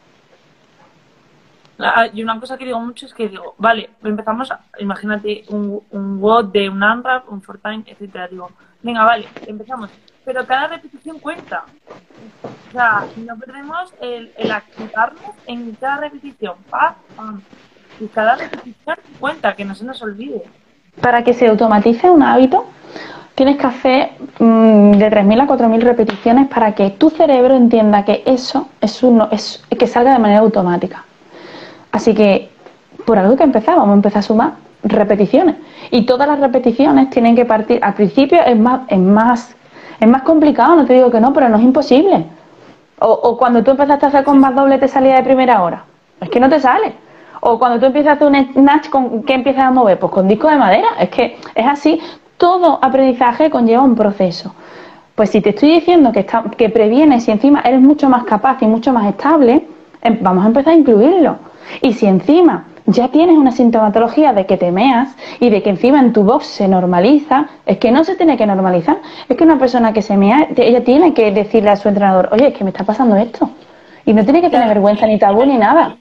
S2: Ah, y una cosa que digo mucho es que digo, vale, empezamos, imagínate un, un WOD de un AMRAP, un Fortime, etcétera. Digo, venga, vale, empezamos. Pero cada repetición cuenta. O sea, no perdemos el, activarnos en cada repetición. Pa, y cada repetición cuenta, que no se nos olvide.
S3: Para que se automatice un hábito, tienes que hacer mm, de 3.000 a 4.000 repeticiones para que tu cerebro entienda que eso es uno, es que salga de manera automática. Así que por algo que empezar, vamos a empezar a sumar repeticiones. Y todas las repeticiones tienen que partir, al principio es más, es más, es más complicado, no te digo que no, pero no es imposible. O, o cuando tú empezaste a hacer con más doble te salía de primera hora. Es que no te sale. O cuando tú empiezas a hacer un snatch, ¿con qué empiezas a mover? Pues con disco de madera. Es que es así. Todo aprendizaje conlleva un proceso. Pues si te estoy diciendo que, está, que previenes y encima eres mucho más capaz y mucho más estable, em, vamos a empezar a incluirlo. Y si encima ya tienes una sintomatología de que te meas y de que encima en tu box se normaliza, es que no se tiene que normalizar. Es que una persona que se mea, ella tiene que decirle a su entrenador, oye, es que me está pasando esto. Y no tiene que tener vergüenza ni tabú ni nada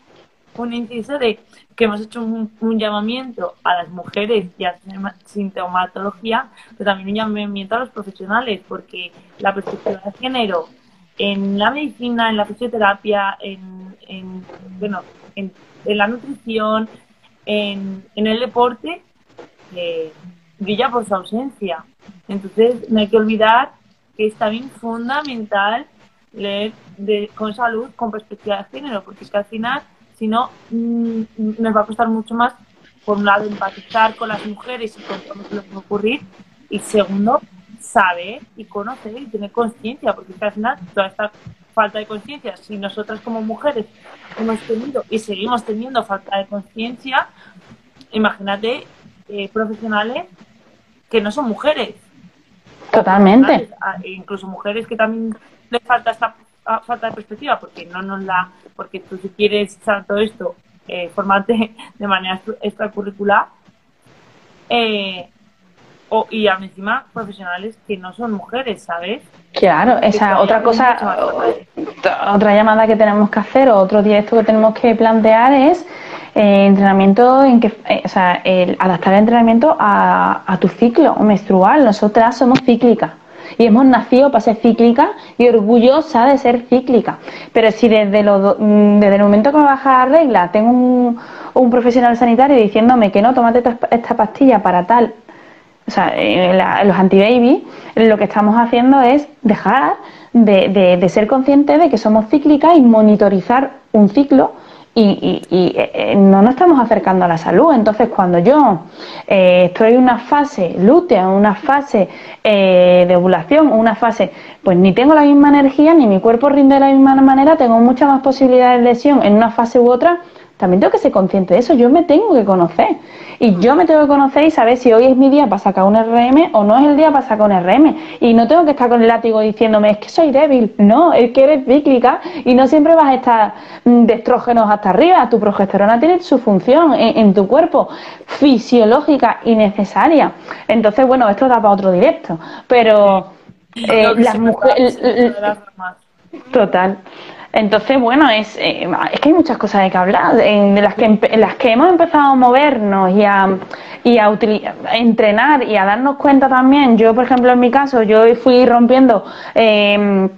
S2: un inciso de que hemos hecho un, llamamiento a las mujeres y a la sintomatología, pero también un llamamiento a los profesionales, porque la perspectiva de género en la medicina, en la fisioterapia, en, bueno, en, la nutrición, en, el deporte, eh, brilla por su ausencia. Entonces, no hay que olvidar que es también fundamental leer con salud, con perspectiva de género, porque es que al final si no, mm, nos va a costar mucho más, por un lado, empatizar con las mujeres y con todo lo que va a ocurrir, y segundo, saber y conocer y tener conciencia, porque al final toda esta falta de conciencia. Si nosotras como mujeres hemos tenido y seguimos teniendo falta de conciencia, imagínate eh, profesionales que no son mujeres.
S3: Totalmente.
S2: E incluso mujeres que también les falta esta falta de perspectiva porque no nos la porque tú si quieres echar todo esto eh, formarte de manera extracurricular eh, o, y encima profesionales que no son mujeres, ¿sabes?
S3: Claro, esa otra cosa, otra llamada que tenemos que hacer o otro directo que tenemos que plantear es eh, entrenamiento en que, o sea, el adaptar el entrenamiento a, a tu ciclo menstrual. Nosotras somos cíclicas y hemos nacido para ser cíclica y orgullosa de ser cíclica. Pero si desde, lo, mm, desde el momento que me baja la regla tengo un, un profesional sanitario diciéndome que no, tómate esta, pastilla para tal, o sea, en, los antibaby, lo que estamos haciendo es dejar de, de, de ser conscientes de que somos cíclicas y monitorizar un ciclo y, eh, eh, no nos estamos acercando a la salud. Entonces, cuando yo eh, estoy en una fase lútea, una fase de ovulación, una fase, pues ni tengo la misma energía, ni mi cuerpo rinde de la misma manera, tengo muchas más posibilidades de lesión en una fase u otra también tengo que ser consciente de eso, yo me tengo que conocer. Y yo me tengo que conocer y saber si hoy es mi día para sacar un RM o no es el día para sacar un RM. Y no tengo que estar con el látigo diciéndome, es que soy débil. No, es que eres cíclica y no siempre vas a estar mm, de estrógenos hasta arriba. Tu progesterona tiene su función en, tu cuerpo, fisiológica y necesaria. Entonces, bueno, esto da para otro directo. Pero eh, las mujeres... Total. Entonces, bueno, es, eh, es que hay muchas cosas de que hablar, en las que, en las que hemos empezado a movernos y a, y a, entrenar y a darnos cuenta también. Yo, por ejemplo, en mi caso, yo fui rompiendo eh,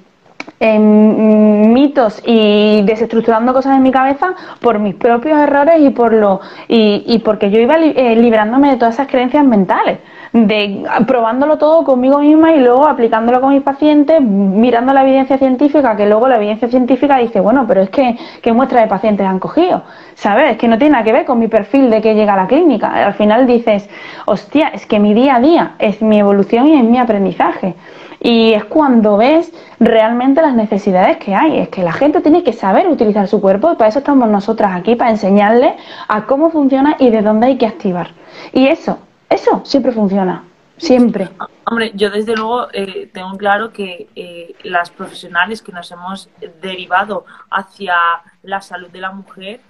S3: mitos y desestructurando cosas en mi cabeza por mis propios errores y por lo y, y porque yo iba eh, liberándome de todas esas creencias mentales de probándolo todo conmigo misma y luego aplicándolo con mis pacientes, mirando la evidencia científica, que luego la evidencia científica dice, bueno, pero es que qué muestra de pacientes han cogido, ¿sabes? Es que no tiene nada que ver con mi perfil de que llega a la clínica. Al final dices, hostia, es que mi día a día es mi evolución y es mi aprendizaje. Y es cuando ves realmente las necesidades que hay. Es que la gente tiene que saber utilizar su cuerpo y para eso estamos nosotras aquí, para enseñarle a cómo funciona y de dónde hay que activar. Y eso eso siempre funciona, siempre.
S2: Hombre, yo desde luego eh, tengo claro que eh, las profesionales que nos hemos derivado hacia la salud de la mujer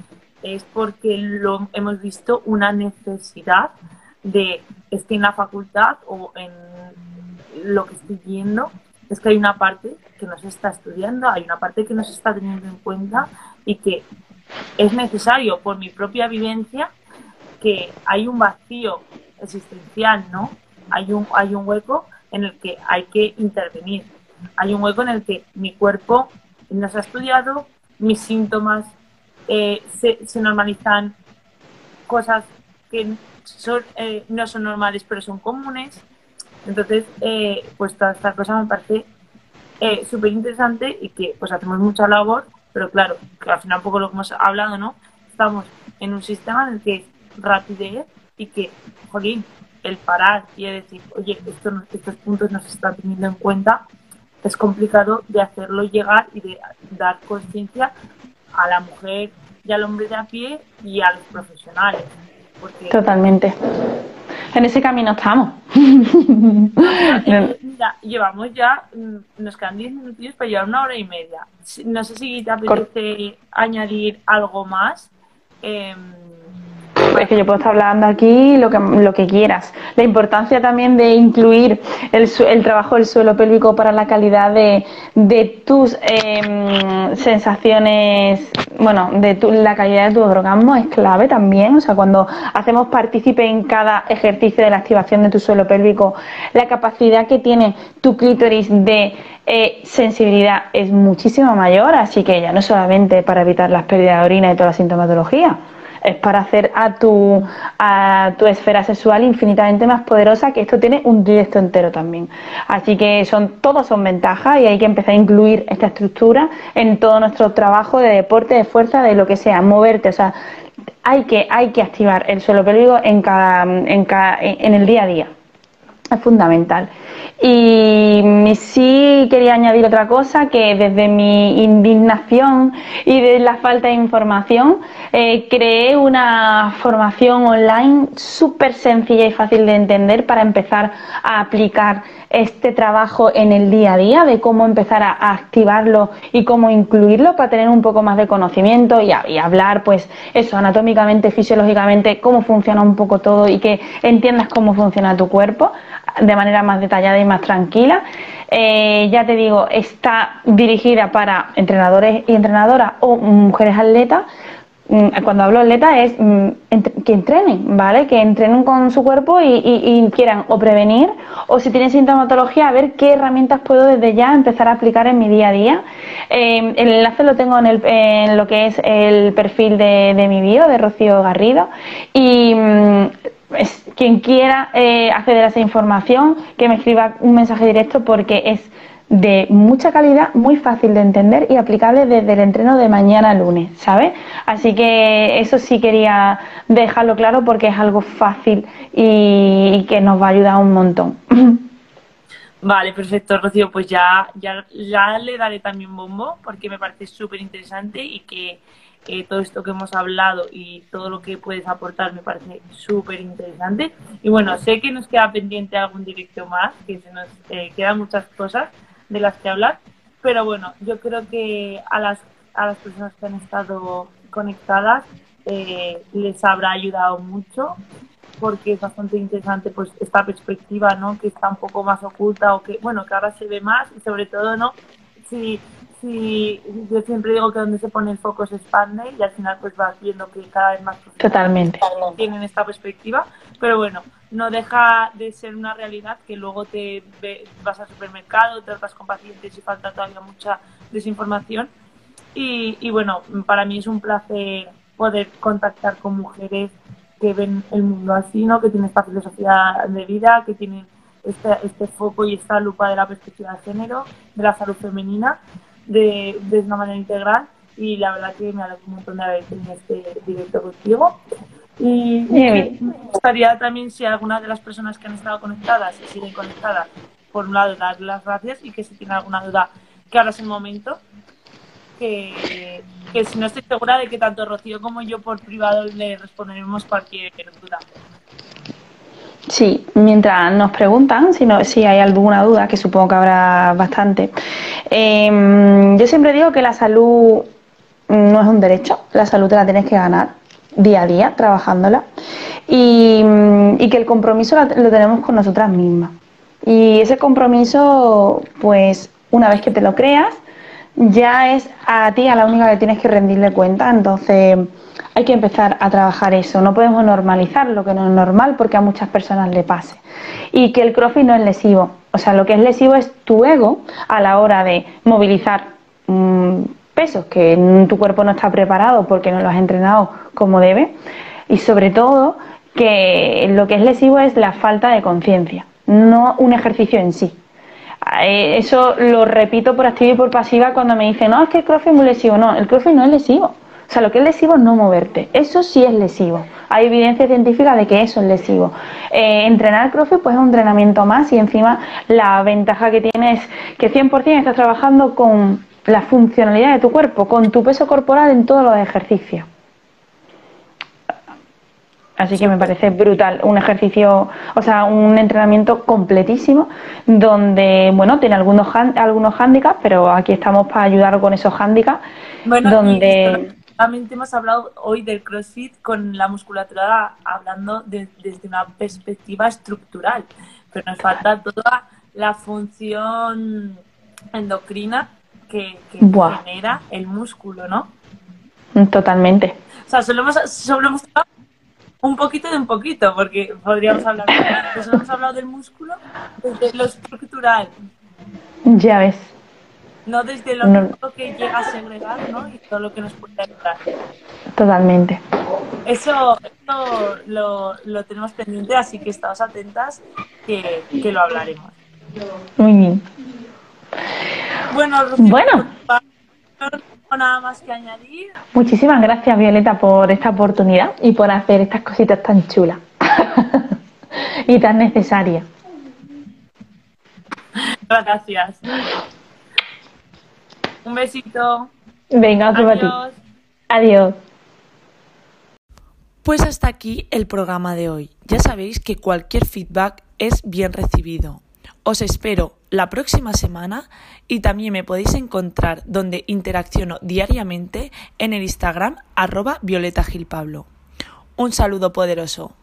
S2: es porque lo hemos visto una necesidad de, es que en la facultad o en lo que estoy viendo, es que hay una parte que no se está estudiando, hay una parte que no se está teniendo en cuenta y que es necesario por mi propia vivencia que hay un vacío existencial, ¿no? Hay un, hay un hueco en el que hay que intervenir. Hay un hueco en el que mi cuerpo no se ha estudiado, mis síntomas eh, se, normalizan, cosas que son, eh, no son normales pero son comunes. Entonces, eh, pues toda esta cosa me parece súper interesante y que pues hacemos mucha labor, pero claro, que al final un poco lo que hemos hablado, ¿no? Estamos en un sistema en el que es rapidez y que, jolín, el parar y decir, oye, estos puntos no se están teniendo en cuenta, es complicado de hacerlo llegar y de dar conciencia a la mujer y al hombre de a pie y a los profesionales.
S3: Totalmente. En ese camino estamos.
S2: Mira, llevamos ya, mm, nos quedan 10 minutos para llevar una hora y media. No sé si te apetece añadir algo más. Eh,
S3: es que yo puedo estar hablando aquí lo que, lo que quieras. La importancia también de incluir el, el trabajo del suelo pélvico para la calidad de, de tus em, sensaciones, bueno, de tu, la calidad de tu orgasmo es clave también. O sea, cuando hacemos partícipe en cada ejercicio de la activación de tu suelo pélvico, la capacidad que tiene tu clítoris de eh, sensibilidad es muchísimo mayor, así que ya no solamente para evitar las pérdidas de orina y toda la sintomatología, es para hacer a tu, a tu esfera sexual infinitamente más poderosa, que esto tiene un directo entero también. Así que son todos son ventajas y hay que empezar a incluir esta estructura en todo nuestro trabajo de deporte, de fuerza, de lo que sea, moverte, o sea, hay que, hay que activar el suelo pélvico en cada, en el día a día. Es fundamental. Y sí quería añadir otra cosa, que desde mi indignación y de la falta de información, eh, creé una formación online súper sencilla y fácil de entender para empezar a aplicar este trabajo en el día a día, de cómo empezar a, activarlo y cómo incluirlo para tener un poco más de conocimiento y, hablar, pues eso, anatómicamente, fisiológicamente, cómo funciona un poco todo y que entiendas cómo funciona tu cuerpo de manera más detallada y más tranquila. Eh, ya te digo, está dirigida para entrenadores y entrenadoras o mujeres atletas. Mm, cuando hablo atleta es mm, que entrenen, ¿vale? Que entrenen con su cuerpo y, quieran o prevenir o si tienen sintomatología, a ver qué herramientas puedo desde ya empezar a aplicar en mi día a día. Eh, el enlace lo tengo en, lo que es el perfil de, de mi bio, de Rocío Garrido. Y mm, quien quiera eh, acceder a esa información, que me escriba un mensaje directo porque es de mucha calidad, muy fácil de entender y aplicable desde el entreno de mañana lunes, ¿sabes? Así que eso sí quería dejarlo claro porque es algo fácil y, que nos va a ayudar un montón.
S2: Vale, perfecto, Rocío. Pues ya, ya, le daré también bombo porque me parece súper interesante y que todo esto que hemos hablado y todo lo que puedes aportar me parece súper interesante. Y bueno, sé que nos queda pendiente algún directo más, que se nos eh, quedan muchas cosas de las que hablar, pero bueno, yo creo que a las, a las personas que han estado conectadas eh, les habrá ayudado mucho porque es bastante interesante pues esta perspectiva no que está un poco más oculta o que bueno que ahora se ve más y sobre todo no si sí, yo siempre digo que donde se pone el foco se expande y al final pues vas viendo que cada vez más
S3: Totalmente.
S2: tienen esta perspectiva, pero bueno, no deja de ser una realidad que luego te vas al supermercado, tratas con pacientes y falta todavía mucha desinformación y, y bueno, para mí es un placer poder contactar con mujeres que ven el mundo así, ¿no? que tienen esta filosofía de vida, que tienen este, este foco y esta lupa de la perspectiva de género, de la salud femenina de, de una manera integral y la verdad que me alegro un montón de haber este directo contigo. Y me gustaría también si alguna de las personas que han estado conectadas y siguen conectadas, por un lado, dar las gracias y que si tienen alguna duda, que ahora es el momento. Que, que si no estoy segura de que tanto Rocío como yo por privado le responderemos cualquier duda.
S3: Sí, mientras nos preguntan si, no, si hay alguna duda, que supongo que habrá bastante, em, yo siempre digo que la salud no es un derecho, la salud te la tienes que ganar día a día, trabajándola, y, que el compromiso lo tenemos con nosotras mismas. Y ese compromiso, pues una vez que te lo creas, ya es a ti a la única que tienes que rendirle cuenta, entonces hay que empezar a trabajar eso. No podemos normalizar lo que no es normal porque a muchas personas le pase. Y que el crossfit no es lesivo. O sea, lo que es lesivo es tu ego a la hora de movilizar mm, pesos que tu cuerpo no está preparado porque no lo has entrenado como debe. Y sobre todo que lo que es lesivo es la falta de conciencia, no un ejercicio en sí. Eh, eso lo repito por activa y por pasiva cuando me dicen, no, es que el crossfit es muy lesivo. No, el crossfit no es lesivo. O sea, lo que es lesivo es no moverte. Eso sí es lesivo. Hay evidencia científica de que eso es lesivo. Eh, entrenar CrossFit pues es un entrenamiento más y encima la ventaja que tiene es que 100% estás trabajando con la funcionalidad de tu cuerpo, con tu peso corporal en todos los ejercicios. Así que me parece brutal, un ejercicio, o sea, un entrenamiento completísimo, donde, bueno, tiene algunos, algunos hándicaps, pero aquí estamos para ayudar con esos hándicaps, bueno, donde
S2: hemos hablado hoy del CrossFit con la musculatura hablando desde una perspectiva estructural, pero nos falta toda la función endocrina que, genera el músculo, ¿no?
S3: Totalmente.
S2: O sea, solo hemos, solo hemos hablado un poquito de un poquito, porque podríamos hablar, de, solo hemos hablado del músculo desde lo estructural.
S3: Ya ves
S2: no desde lo que llega a segregar, ¿no? Y todo lo que nos puede ayudar.
S3: Totalmente.
S2: Eso, lo, lo, tenemos pendiente, así que estamos atentas que, lo hablaremos.
S3: Muy bien.
S2: Bueno,
S3: bueno.
S2: no tengo nada más que añadir.
S3: Muchísimas gracias, Violeta, por esta oportunidad y por hacer estas cositas tan chulas y tan necesarias.
S2: Gracias. Un besito.
S3: Venga, otro para ti.
S2: Adiós.
S3: Adiós.
S1: Pues hasta aquí el programa de hoy. Ya sabéis que cualquier feedback es bien recibido. Os espero la próxima semana y también me podéis encontrar donde interacciono diariamente en el Instagram arroba Violeta Gil Pablo. Un saludo poderoso.